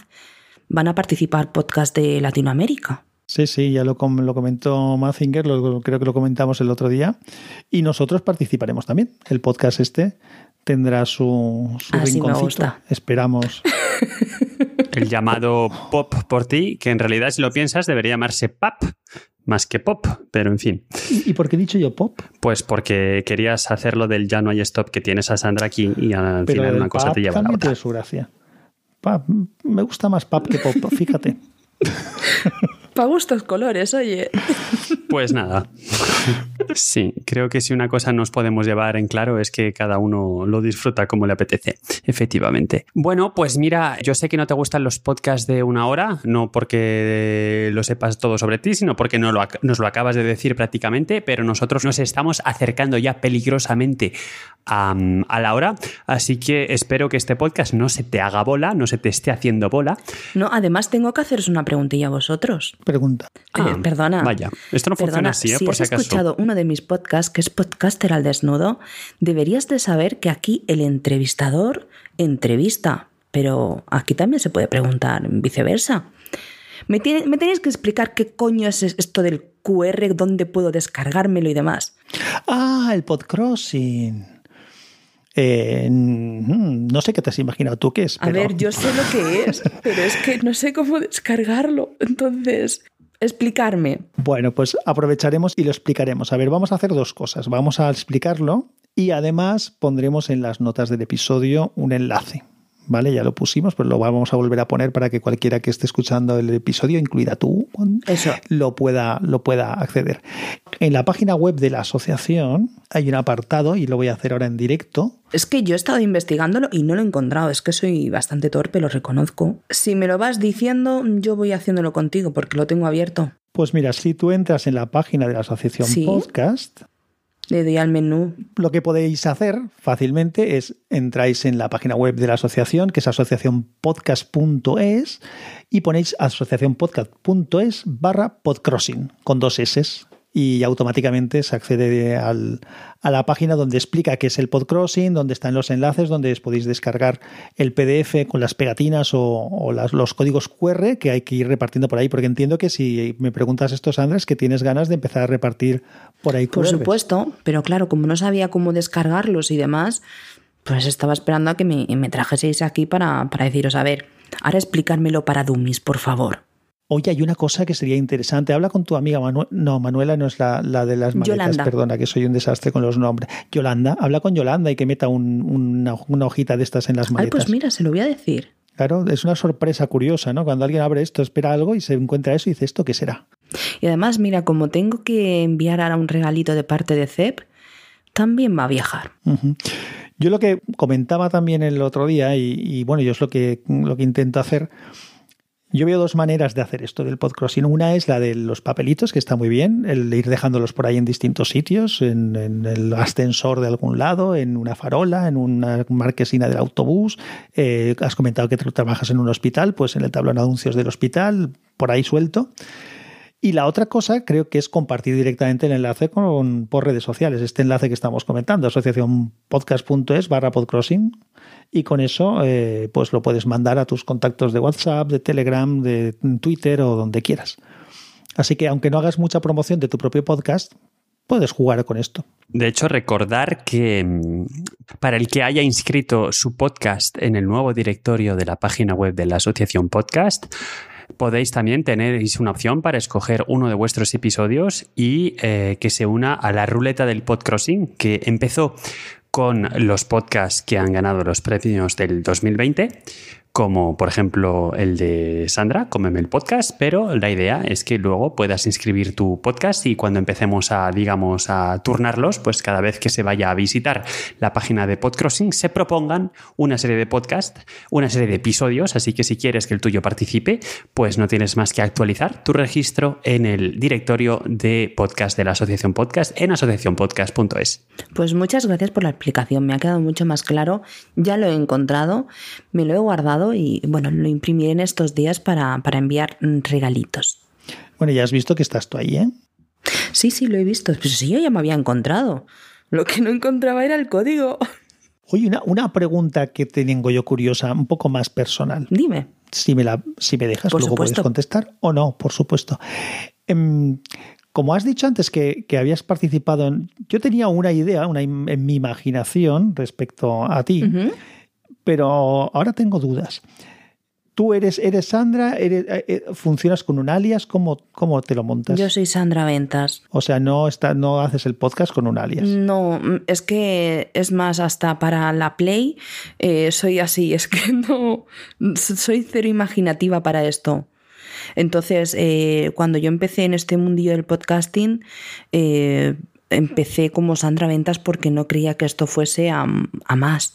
Speaker 4: Van a participar podcast de Latinoamérica.
Speaker 3: Sí, sí, ya lo, com- lo comentó Mazinger, lo- creo que lo comentamos el otro día. Y nosotros participaremos también. El podcast este tendrá su, su
Speaker 4: Así me
Speaker 3: rinconcito.
Speaker 4: gusta.
Speaker 3: Esperamos.
Speaker 2: El llamado Pop por ti, que en realidad, si lo piensas, debería llamarse PAP más que Pop, pero en fin.
Speaker 3: ¿Y, y por qué he dicho yo pop?
Speaker 2: Pues porque querías hacerlo del ya no hay stop que tienes a Sandra aquí y al
Speaker 3: Pero
Speaker 2: final una cosa te lleva a la otra.
Speaker 3: tiene su gracia. Pub, me gusta más pub que pop, fíjate.
Speaker 4: Pa' gustos colores, oye.
Speaker 2: Pues nada. Sí, creo que si una cosa nos podemos llevar en claro es que cada uno lo disfruta como le apetece, efectivamente. Bueno, pues mira, yo sé que no te gustan los podcasts de una hora, no porque lo sepas todo sobre ti, sino porque no lo nos lo acabas de decir prácticamente, pero nosotros nos estamos acercando ya peligrosamente a, a la hora, así que espero que este podcast no se te haga bola, no se te esté haciendo bola.
Speaker 4: No, además tengo que haceros una preguntilla a vosotros.
Speaker 3: Pregunta.
Speaker 4: Eh,
Speaker 2: Ah,
Speaker 4: perdona.
Speaker 2: Vaya, esto no funciona así, ¿eh?
Speaker 4: si
Speaker 2: por
Speaker 4: has
Speaker 2: si acaso.
Speaker 4: escuchado uno de mis podcasts, que es Podcaster al Desnudo, deberías de saber que aquí el entrevistador entrevista, pero aquí también se puede preguntar viceversa. Me, tiene- me tenéis que explicar qué coño es esto del QR, dónde puedo descargármelo y demás.
Speaker 3: Ah, el podcrossing. Eh, no sé qué te has imaginado tú qué es.
Speaker 4: A
Speaker 3: pero-
Speaker 4: ver, yo sé lo que es, pero es que no sé cómo descargarlo. Entonces, explicarme.
Speaker 3: Bueno, pues aprovecharemos y lo explicaremos. A ver, vamos a hacer dos cosas. Vamos a explicarlo y además pondremos en las notas del episodio un enlace. ¿Vale? Ya lo pusimos, pero lo vamos a volver a poner para que cualquiera que esté escuchando el episodio, incluida tú,
Speaker 4: Eso.
Speaker 3: lo pueda, lo pueda acceder. En la página web de la asociación hay un apartado, y lo voy a hacer ahora en directo,
Speaker 4: Es que yo he estado investigándolo y no lo he encontrado. Es que soy bastante torpe, lo reconozco. Si me lo vas diciendo, yo voy haciéndolo contigo porque lo tengo abierto.
Speaker 3: Pues mira, si tú entras en la página de la asociación
Speaker 4: Sí.
Speaker 3: podcast,
Speaker 4: Le doy al menú.
Speaker 3: lo que podéis hacer fácilmente es entráis en la página web de la asociación, que es asociacionpodcast.es, y ponéis asociacionpodcast.es barra podcrossing, con dos S. Y automáticamente se accede al- a la página donde explica qué es el podcrossing, donde están los enlaces, donde os podéis descargar el PDF con las pegatinas o, o las- los códigos QR que hay que ir repartiendo por ahí, porque entiendo que si me preguntas esto, Sandra, es que tienes ganas de empezar a repartir por ahí
Speaker 4: Por supuesto, pero claro, como no sabía cómo descargarlos y demás, pues estaba esperando a que me, me trajeseis aquí para, para deciros, a ver, ahora explicármelo para Dummies, por favor.
Speaker 3: Oye, hay una cosa que sería interesante. Habla con tu amiga Manuela. No, Manuela no es la, la de las maletas,
Speaker 4: Yolanda.
Speaker 3: perdona, que soy un desastre con los nombres. Yolanda, habla con Yolanda y que meta un- una, una hojita de estas en las
Speaker 4: Ay,
Speaker 3: maletas.
Speaker 4: pues mira, se lo voy a decir.
Speaker 3: Claro, es una sorpresa curiosa, ¿no? Cuando alguien abre esto, espera algo y se encuentra eso y dice, ¿esto qué será?
Speaker 4: Y además, mira, como tengo que enviar ahora un regalito de parte de CEP, también va a viajar.
Speaker 3: Yo lo que comentaba también el otro día, y, bueno, yo es lo que, lo que intento hacer, yo veo dos maneras de hacer esto del podcrossing. Una es la de los papelitos, que está muy bien, el ir dejándolos por ahí en distintos sitios, en, el ascensor de algún lado, en una farola, en una marquesina del autobús. Eh, has comentado que trabajas en un hospital, pues en el tablón de anuncios del hospital, por ahí suelto. Y la otra cosa creo que es compartir directamente el enlace con, por redes sociales. Este enlace que estamos comentando, asociacionpodcast.es barra podcrossing. Y con eso eh, pues lo puedes mandar a tus contactos de WhatsApp, de Telegram, de Twitter o donde quieras. Así que aunque no hagas mucha promoción de tu propio podcast, puedes jugar con esto.
Speaker 2: De hecho, recordar que mm, para el que haya inscrito su podcast en el nuevo directorio de la página web de la Asociación Podcast, podéis también tener una opción para escoger uno de vuestros episodios y eh, que se una a la ruleta del podcrossing que empezó con los podcasts que han ganado los premios del 2020 como por ejemplo el de Sandra, Cómeme el podcast, pero la idea es que luego puedas inscribir tu podcast y cuando empecemos a, digamos, a turnarlos, pues cada vez que se vaya a visitar la página de Podcrossing se propongan una serie de podcasts, una serie de episodios, así que si quieres que el tuyo participe, pues no tienes más que actualizar tu registro en el directorio de podcast de la Asociación Podcast en asociacionpodcast.es.
Speaker 4: Pues muchas gracias por la explicación, me ha quedado mucho más claro, ya lo he encontrado, me lo he guardado y bueno, lo imprimiré en estos días para, enviar regalitos.
Speaker 3: Bueno, ya has visto que estás tú ahí, ¿eh?
Speaker 4: Sí, sí, lo he visto. Pues sí, yo ya me había encontrado. Lo que no encontraba era el código.
Speaker 3: Oye, una, pregunta que tengo yo curiosa, un poco más personal.
Speaker 4: Dime.
Speaker 3: Si me, la, si me dejas, luego puedes contestar o no, por supuesto. Em, como has dicho antes que, habías participado en... Yo tenía una idea una, en mi imaginación respecto a ti pero ahora tengo dudas. ¿Tú eres, eres Sandra? Eres, eh, eh, ¿Funcionas con un alias? ¿Cómo, ¿Cómo te lo montas?
Speaker 4: Yo soy Sandra Ventas.
Speaker 3: O sea, no, está, no haces el podcast con un alias.
Speaker 4: No, es que es más, hasta para la Play eh, soy así. Es que no. Soy cero imaginativa para esto. Entonces, cuando yo empecé en este mundillo del podcasting, empecé como Sandra Ventas porque no creía que esto fuese a, más.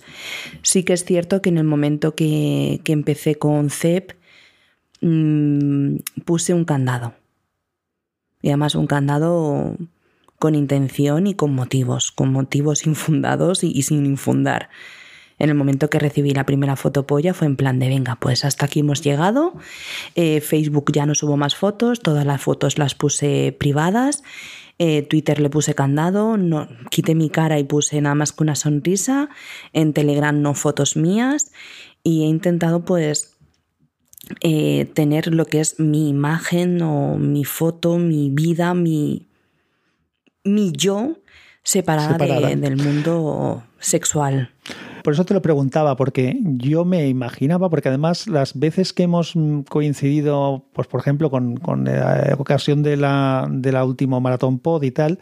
Speaker 4: Sí que es cierto que en el momento que, empecé con CEP mm, puse un candado. Y además un candado con intención y con motivos, con motivos infundados y, sin infundar. En el momento que recibí la primera fotopolla fue en plan de, venga, pues hasta aquí hemos llegado, eh, Facebook ya no subo más fotos, todas las fotos las puse privadas eh, Twitter le puse candado, no, quité mi cara y puse nada más que una sonrisa. En Telegram no fotos mías. Y he intentado pues eh, tener lo que es mi imagen o mi foto, mi vida, mi, mi yo separada, del mundo sexual.
Speaker 3: Por eso te lo preguntaba, porque yo me imaginaba, porque además las veces que hemos coincidido, pues por ejemplo, con, la ocasión de la, de la última maratón pod y tal,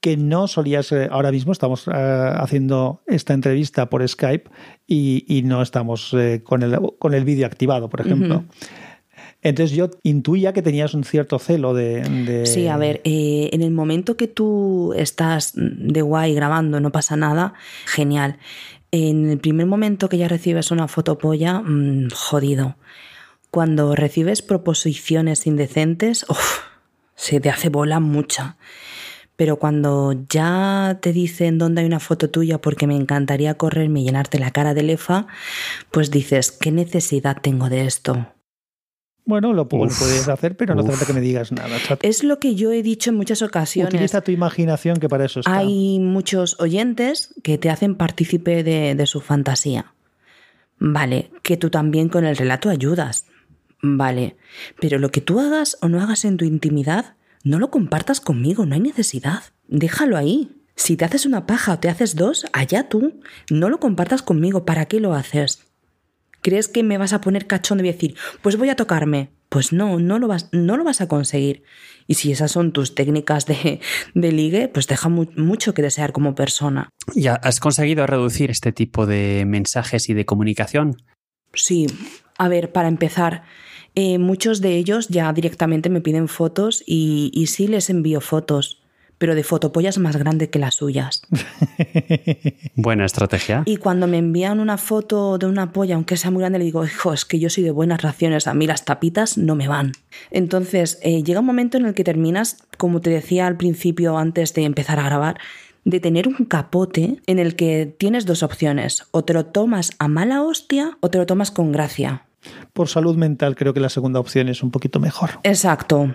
Speaker 3: que no solías, eh, ahora mismo estamos eh, haciendo esta entrevista por Skype y, no estamos eh, con, el, con el vídeo activado, por ejemplo. Entonces yo intuía que tenías un cierto celo de...
Speaker 4: Sí, a ver, eh, en el momento que tú estás de guay grabando, no pasa nada, genial. En el primer momento que ya recibes una fotopolla, mmm, jodido. Cuando recibes proposiciones indecentes, se te hace bola mucha. Pero cuando ya te dicen dónde hay una foto tuya porque me encantaría correrme y llenarte la cara de lefa, pues dices, ¿qué necesidad tengo de esto?
Speaker 3: Bueno, lo, puedes hacer, pero no hace falta que me digas nada.
Speaker 4: Es lo que yo he dicho en muchas ocasiones.
Speaker 3: Utiliza tu imaginación, que para eso está.
Speaker 4: Hay muchos oyentes que te hacen partícipe de, de su fantasía. Vale, que tú también con el relato ayudas. Vale, pero lo que tú hagas o no hagas en tu intimidad, no lo compartas conmigo, no hay necesidad. Déjalo ahí. Si te haces una paja o te haces dos, allá tú. No lo compartas conmigo, ¿para qué lo haces? ¿Crees que me vas a poner cachón de decir, pues voy a tocarme? Pues no, no lo vas, no lo vas a conseguir. Y si esas son tus técnicas de, ligue, pues deja mucho que desear como persona.
Speaker 2: ¿Ya has conseguido reducir este tipo de mensajes y de comunicación?
Speaker 4: Sí. A ver, para empezar, eh, muchos de ellos ya directamente me piden fotos y, y sí les envío fotos pero de fotopollas más grande que las suyas.
Speaker 2: Buena estrategia.
Speaker 4: Y cuando me envían una foto de una polla, aunque sea muy grande, le digo, hijo, es que yo soy de buenas raciones, a mí las tapitas no me van. Entonces, eh, llega un momento en el que terminas, como te decía al principio antes de empezar a grabar, de tener un capote en el que tienes dos opciones, o te lo tomas a mala hostia o te lo tomas con gracia.
Speaker 3: Por salud mental creo que la segunda opción es un poquito mejor.
Speaker 4: Exacto.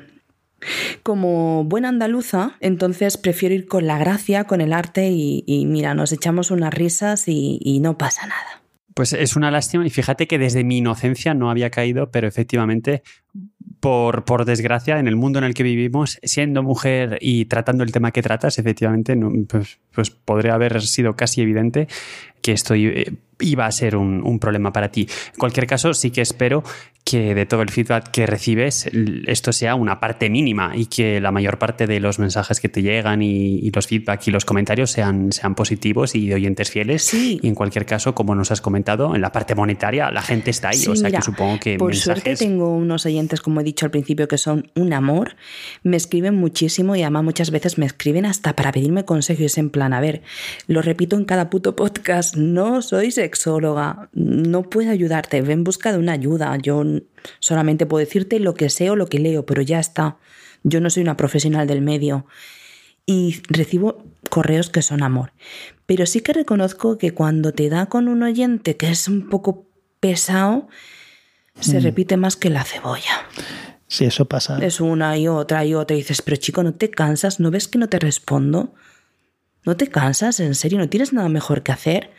Speaker 4: Como buena andaluza, entonces prefiero ir con la gracia, con el arte y, mira, nos echamos unas risas y no pasa nada.
Speaker 2: Pues es una lástima y fíjate que desde mi inocencia no había caído, pero efectivamente por, por, desgracia, en el mundo en el que vivimos, siendo mujer y tratando el tema que tratas, efectivamente, pues, pues, podría haber sido casi evidente que esto iba a ser un, un, problema para ti. En cualquier caso, sí que espero que de todo el feedback que recibes esto sea una parte mínima y que la mayor parte de los mensajes que te llegan y, los feedback y los comentarios sean, sean positivos y de oyentes fieles. Y en cualquier caso, como nos has comentado, en la parte monetaria la gente está ahí. o sea que supongo que...
Speaker 4: Por suerte tengo unos oyentes, como he dicho al principio, que son un amor. Me escriben muchísimo y además muchas veces me escriben hasta para pedirme consejos en plan, a ver, lo repito en cada puto podcast, no soy sexóloga, no puedo ayudarte, ven en busca de una ayuda. Yo Solamente puedo decirte lo que sé o lo que leo, pero ya está. Yo no soy una profesional del medio. Y recibo correos que son amor. Pero sí que reconozco que cuando te da con un oyente que es un poco pesado, se mm. repite más que la cebolla.
Speaker 3: Sí, eso pasa.
Speaker 4: Es una y otra y otra. Y dices, pero chico, ¿no te cansas? ¿No ves que no te respondo? ¿No te cansas? ¿En serio? ¿No tienes nada mejor que hacer?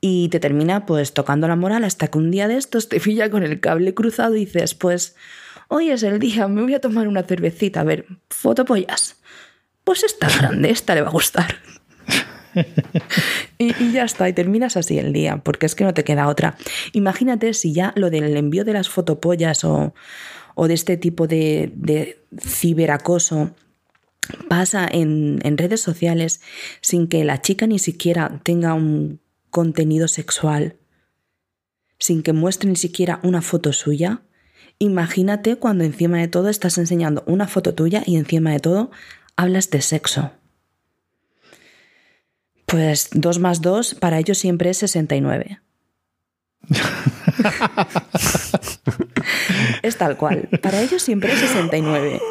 Speaker 4: Y te termina pues tocando la moral hasta que un día de estos te pilla con el cable cruzado y dices, pues hoy es el día, me voy a tomar una cervecita, a ver, fotopollas. Pues está grande, esta le va a gustar. y, ya está, y terminas así el día, porque es que no te queda otra. Imagínate si ya lo del envío de las fotopollas o, o de este tipo de, de ciberacoso pasa en, en redes sociales sin que la chica ni siquiera tenga un contenido sexual sin que muestre ni siquiera una foto suya, imagínate cuando encima de todo estás enseñando una foto tuya y encima de todo hablas de sexo. Pues 2 más 2 para ellos siempre es 69. es tal cual. Para ellos siempre es 69.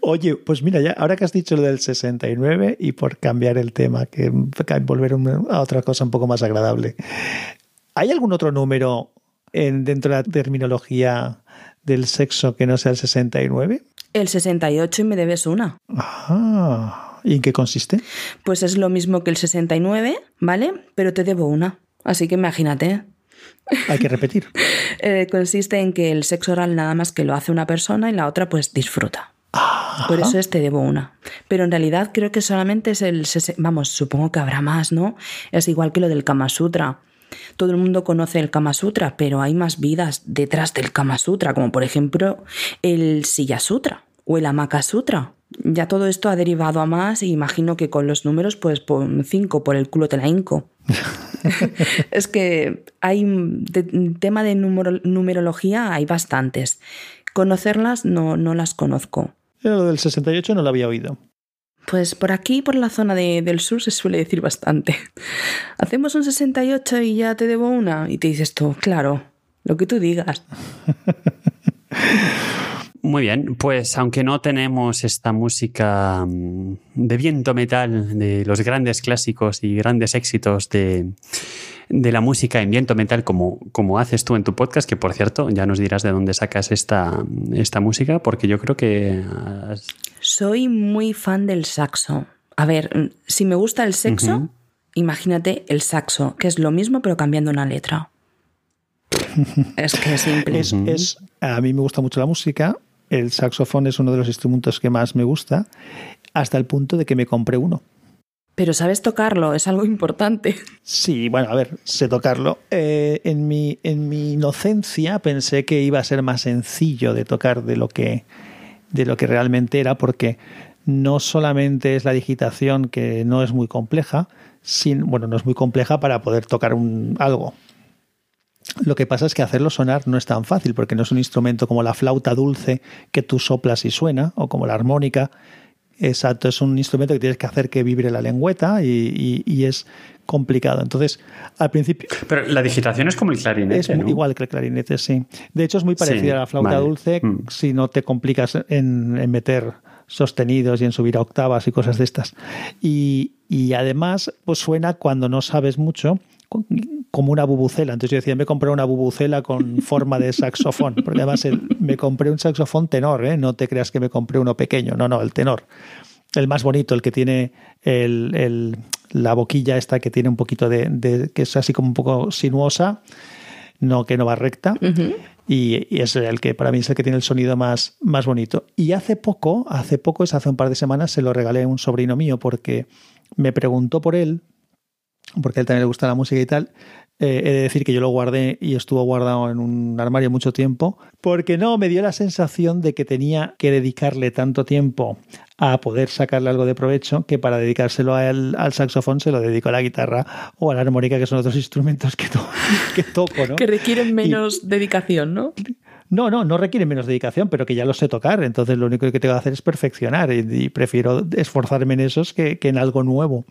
Speaker 3: Oye, pues mira, ya ahora que has dicho lo del 69 y por cambiar el tema, que volver a otra cosa un poco más agradable, ¿hay algún otro número en, dentro de la terminología del sexo que no sea el 69?
Speaker 4: El 68 y me debes una.
Speaker 3: Ah, ¿y en qué consiste?
Speaker 4: Pues es lo mismo que el 69, ¿vale? Pero te debo una. Así que imagínate.
Speaker 3: Hay que repetir.
Speaker 4: Eh, consiste en que el sexo oral nada más que lo hace una persona y la otra pues disfruta. Por eso este debo una. Pero en realidad creo que solamente es el... Vamos, supongo que habrá más, ¿no? Es igual que lo del Kama Sutra. Todo el mundo conoce el Kama Sutra, pero hay más vidas detrás del Kama Sutra, como por ejemplo el Silla Sutra o el Amaka Sutra. Ya todo esto ha derivado a más y imagino que con los números, pues por cinco por el culo te la hinco. es que hay tema de numerología hay bastantes. Conocerlas no, no las conozco.
Speaker 3: Lo del 68 no lo había oído.
Speaker 4: Pues por aquí, por la zona del sur, se suele decir bastante. Hacemos un 68 y ya te debo una. Y te dices tú, claro, lo que tú digas.
Speaker 2: Muy bien, pues aunque no tenemos esta música mm, de viento metal de los grandes clásicos y grandes éxitos de, de la música en viento mental como, como haces tú en tu podcast, que por cierto, ya nos dirás de dónde sacas esta, esta música, porque yo creo que...
Speaker 4: Soy muy fan del saxo. A ver, si me gusta el sexo, imagínate el saxo, que es lo mismo pero cambiando una letra. es que es simple.
Speaker 3: Es, a mí me gusta mucho la música, el saxofón es uno de los instrumentos que más me gusta, hasta el punto de que me compré uno.
Speaker 4: Pero sabes tocarlo, es algo importante.
Speaker 3: Sí, bueno, a ver, sé tocarlo. Eh, en, mi, en mi inocencia pensé que iba a ser más sencillo de tocar de lo que, de lo que realmente era, porque no solamente es la digitación que no es muy compleja, sin, bueno, no es muy compleja para poder tocar un, algo. Lo que pasa es que hacerlo sonar no es tan fácil, porque no es un instrumento como la flauta dulce que tú soplas y suena, o como la armónica, Exacto, es un instrumento que tienes que hacer que vibre la lengüeta y, es complicado. Entonces, al principio.
Speaker 2: Pero la digitación es como el clarinete.
Speaker 3: Es igual que el clarinete, sí. De hecho, es muy parecida a la flauta dulce mm. si no te complicas en, meter sostenidos y en subir a octavas y cosas de estas. Y, además, pues suena cuando no sabes mucho como una bubucela. Entonces yo decía, me compré una bubucela con forma de saxofón, porque además me compré un saxofón tenor, ¿eh? no te creas que me compré uno pequeño, no, no, el tenor. El más bonito, el que tiene el, la boquilla esta que tiene un poquito de, que es así como un poco sinuosa, no que no va recta. y, y, es el que para mí es el que tiene el sonido más, más bonito. Y hace poco, hace poco, es hace un par de semanas, se lo regalé a un sobrino mío porque me preguntó por él, porque a él también le gusta la música y tal, eh, he de decir que yo lo guardé y estuvo guardado en un armario mucho tiempo, porque no, me dio la sensación de que tenía que dedicarle tanto tiempo a poder sacarle algo de provecho que para dedicárselo al, saxofón se lo dedico a la guitarra o a la armónica, que son otros instrumentos que, que toco, ¿no?
Speaker 4: que requieren menos dedicación, ¿no?
Speaker 3: No, no, no requieren menos dedicación, pero que ya lo sé tocar. Entonces lo único que tengo que hacer es perfeccionar y, prefiero esforzarme en esos que, que en algo nuevo.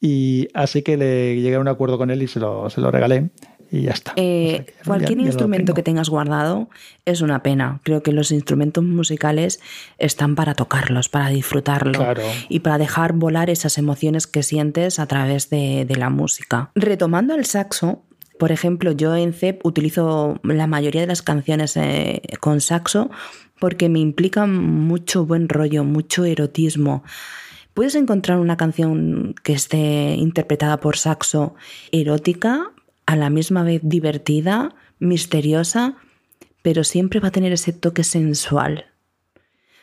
Speaker 3: Y así que le llegué a un acuerdo con él y se lo, se lo regalé y ya está.
Speaker 4: Eh, cualquier instrumento que tengas guardado es una pena. Creo que los instrumentos musicales están para tocarlos, para disfrutarlo y para dejar volar esas emociones que sientes a través de, de la música. Retomando el saxo, por ejemplo, yo en CEP utilizo la mayoría de las canciones eh, con saxo porque me implican mucho buen rollo, mucho erotismo. Puedes encontrar una canción que esté interpretada por saxo erótica, a la misma vez divertida, misteriosa, pero siempre va a tener ese toque sensual.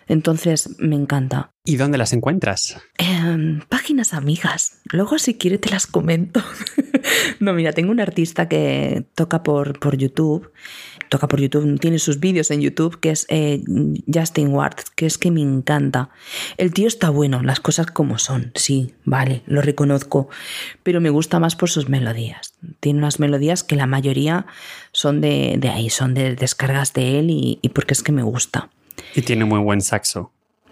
Speaker 4: Entonces me encanta.
Speaker 2: ¿Y dónde las encuentras?
Speaker 4: En páginas amigas. Luego si quieres te las comento. no, mira, tengo un artista que toca por, por YouTube toca por YouTube, tiene sus vídeos en YouTube, que es eh, Justin Ward, que es que me encanta. El tío está bueno, las cosas como son, sí, vale, lo reconozco, pero me gusta más por sus melodías. Tiene unas melodías que la mayoría son de, de ahí, son de descargas de él y, y, porque es que me gusta.
Speaker 2: Y tiene muy buen saxo.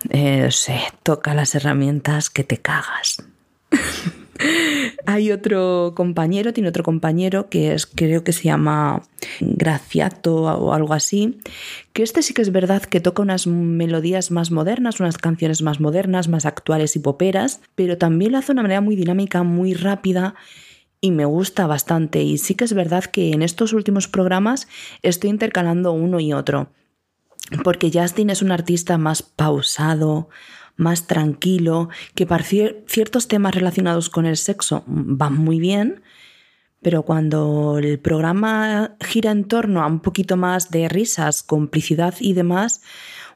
Speaker 4: Eh, sé, toca las herramientas que te cagas. Hay otro compañero, tiene otro compañero que es, creo que se llama Graciato o algo así, que este sí que es verdad que toca unas melodías más modernas, unas canciones más modernas, más actuales y poperas, pero también lo hace de una manera muy dinámica, muy rápida y me gusta bastante. Y sí que es verdad que en estos últimos programas estoy intercalando uno y otro, porque Justin es un artista más pausado, más tranquilo, que para ciertos temas relacionados con el sexo van muy bien, pero cuando el programa gira en torno a un poquito más de risas, complicidad y demás,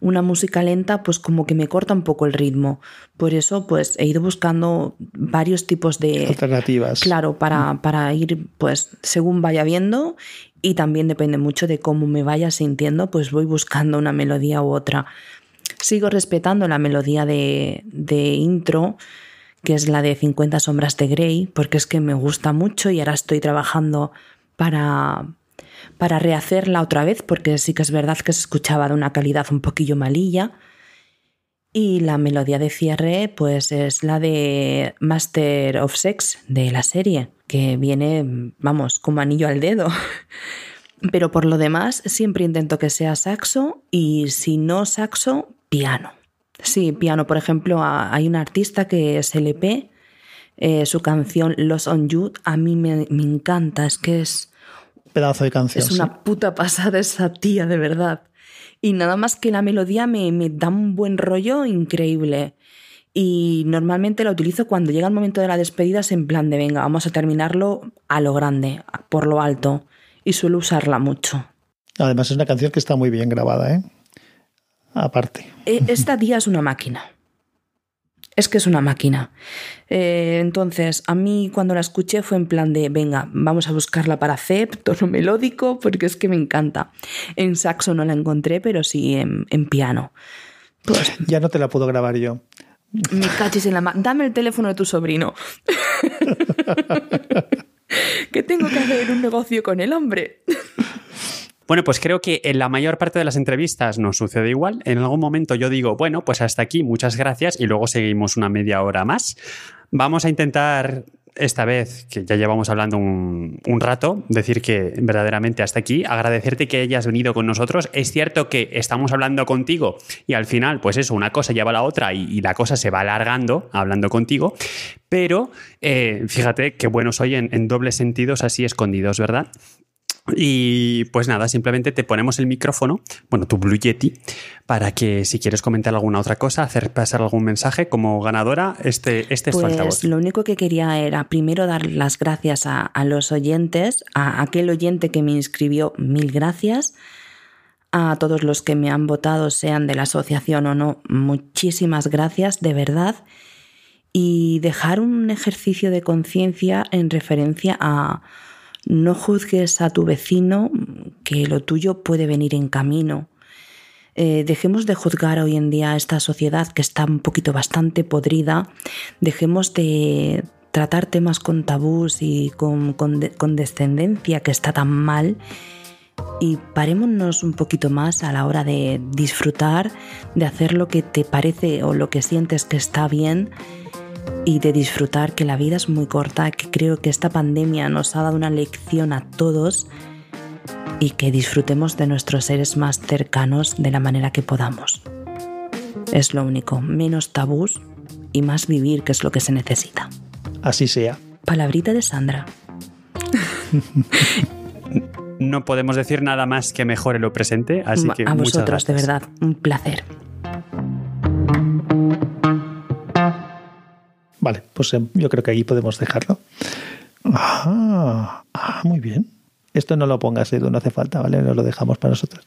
Speaker 4: una música lenta pues como que me corta un poco el ritmo. Por eso pues he ido buscando varios tipos de
Speaker 3: alternativas.
Speaker 4: Claro, para, mm. para ir pues según vaya viendo y también depende mucho de cómo me vaya sintiendo, pues voy buscando una melodía u otra. Sigo respetando la melodía de, intro, que es la de 50 sombras de Grey, porque es que me gusta mucho y ahora estoy trabajando para, para rehacerla otra vez, porque sí que es verdad que se escuchaba de una calidad un poquillo malilla. Y la melodía de cierre, pues es la de Master of Sex de la serie, que viene, vamos, como anillo al dedo. Pero por lo demás, siempre intento que sea saxo y si no saxo, piano. Sí, piano. Por ejemplo, hay un artista que es LP, eh, su canción Los on You, a mí me, encanta, es que es...
Speaker 3: Pedazo de canción.
Speaker 4: Es una puta pasada esa tía, de verdad. Y nada más que la melodía me, me da un buen rollo increíble. Y normalmente la utilizo cuando llega el momento de la despedida, es en plan de venga, vamos a terminarlo a lo grande, por lo alto. Y suelo usarla mucho.
Speaker 3: Además es una canción que está muy bien grabada, ¿eh? Aparte.
Speaker 4: E, esta tía es una máquina. Es que es una máquina. Eh, entonces, a mí cuando la escuché fue en plan de, venga, vamos a buscarla para CEP, tono melódico, porque es que me encanta. En saxo no la encontré, pero sí en, piano.
Speaker 3: Pues, ya no te la puedo grabar yo.
Speaker 4: Me cachis en la mano. Dame el teléfono de tu sobrino. que tengo que hacer un negocio con el hombre.
Speaker 2: Bueno, pues creo que en la mayor parte de las entrevistas nos sucede igual. En algún momento yo digo, bueno, pues hasta aquí, muchas gracias, y luego seguimos una media hora más. Vamos a intentar esta vez, que ya llevamos hablando un, rato, decir que verdaderamente hasta aquí, agradecerte que hayas venido con nosotros. Es cierto que estamos hablando contigo y al final, pues eso, una cosa lleva a la otra y, la cosa se va alargando hablando contigo, pero eh, fíjate qué bueno soy en, en dobles sentidos así escondidos, ¿verdad? Y pues nada, simplemente te ponemos el micrófono, bueno, tu Blue Yeti, para que si quieres comentar alguna otra cosa, hacer pasar algún mensaje como ganadora, este, este es tu
Speaker 4: pues
Speaker 2: altavoz.
Speaker 4: Lo único que quería era primero dar las gracias a los oyentes, a aquel oyente que me inscribió, mil gracias. A todos los que me han votado, sean de la asociación o no, muchísimas gracias, de verdad. Y dejar un ejercicio de conciencia en referencia a no juzgues a tu vecino que lo tuyo puede venir en camino. Eh, dejemos de juzgar hoy en día a esta sociedad que está un poquito bastante podrida. Dejemos de tratar temas con tabús y con, con descendencia que está tan mal y parémonos un poquito más a la hora de disfrutar, de hacer lo que te parece o lo que sientes que está bien y de disfrutar que la vida es muy corta, que creo que esta pandemia nos ha dado una lección a todos y que disfrutemos de nuestros seres más cercanos de la manera que podamos. Es lo único, menos tabús y más vivir, que es lo que se necesita.
Speaker 3: Así sea.
Speaker 4: Palabrita de Sandra.
Speaker 2: no podemos decir nada más que mejore lo presente, así que
Speaker 4: a
Speaker 2: vosotros,
Speaker 4: de verdad, un placer.
Speaker 3: Vale, pues em, yo creo que ahí podemos dejarlo. Ah, ah, muy bien. Esto no lo pongas, Edu, no hace falta, ¿vale? Nos lo dejamos para nosotros.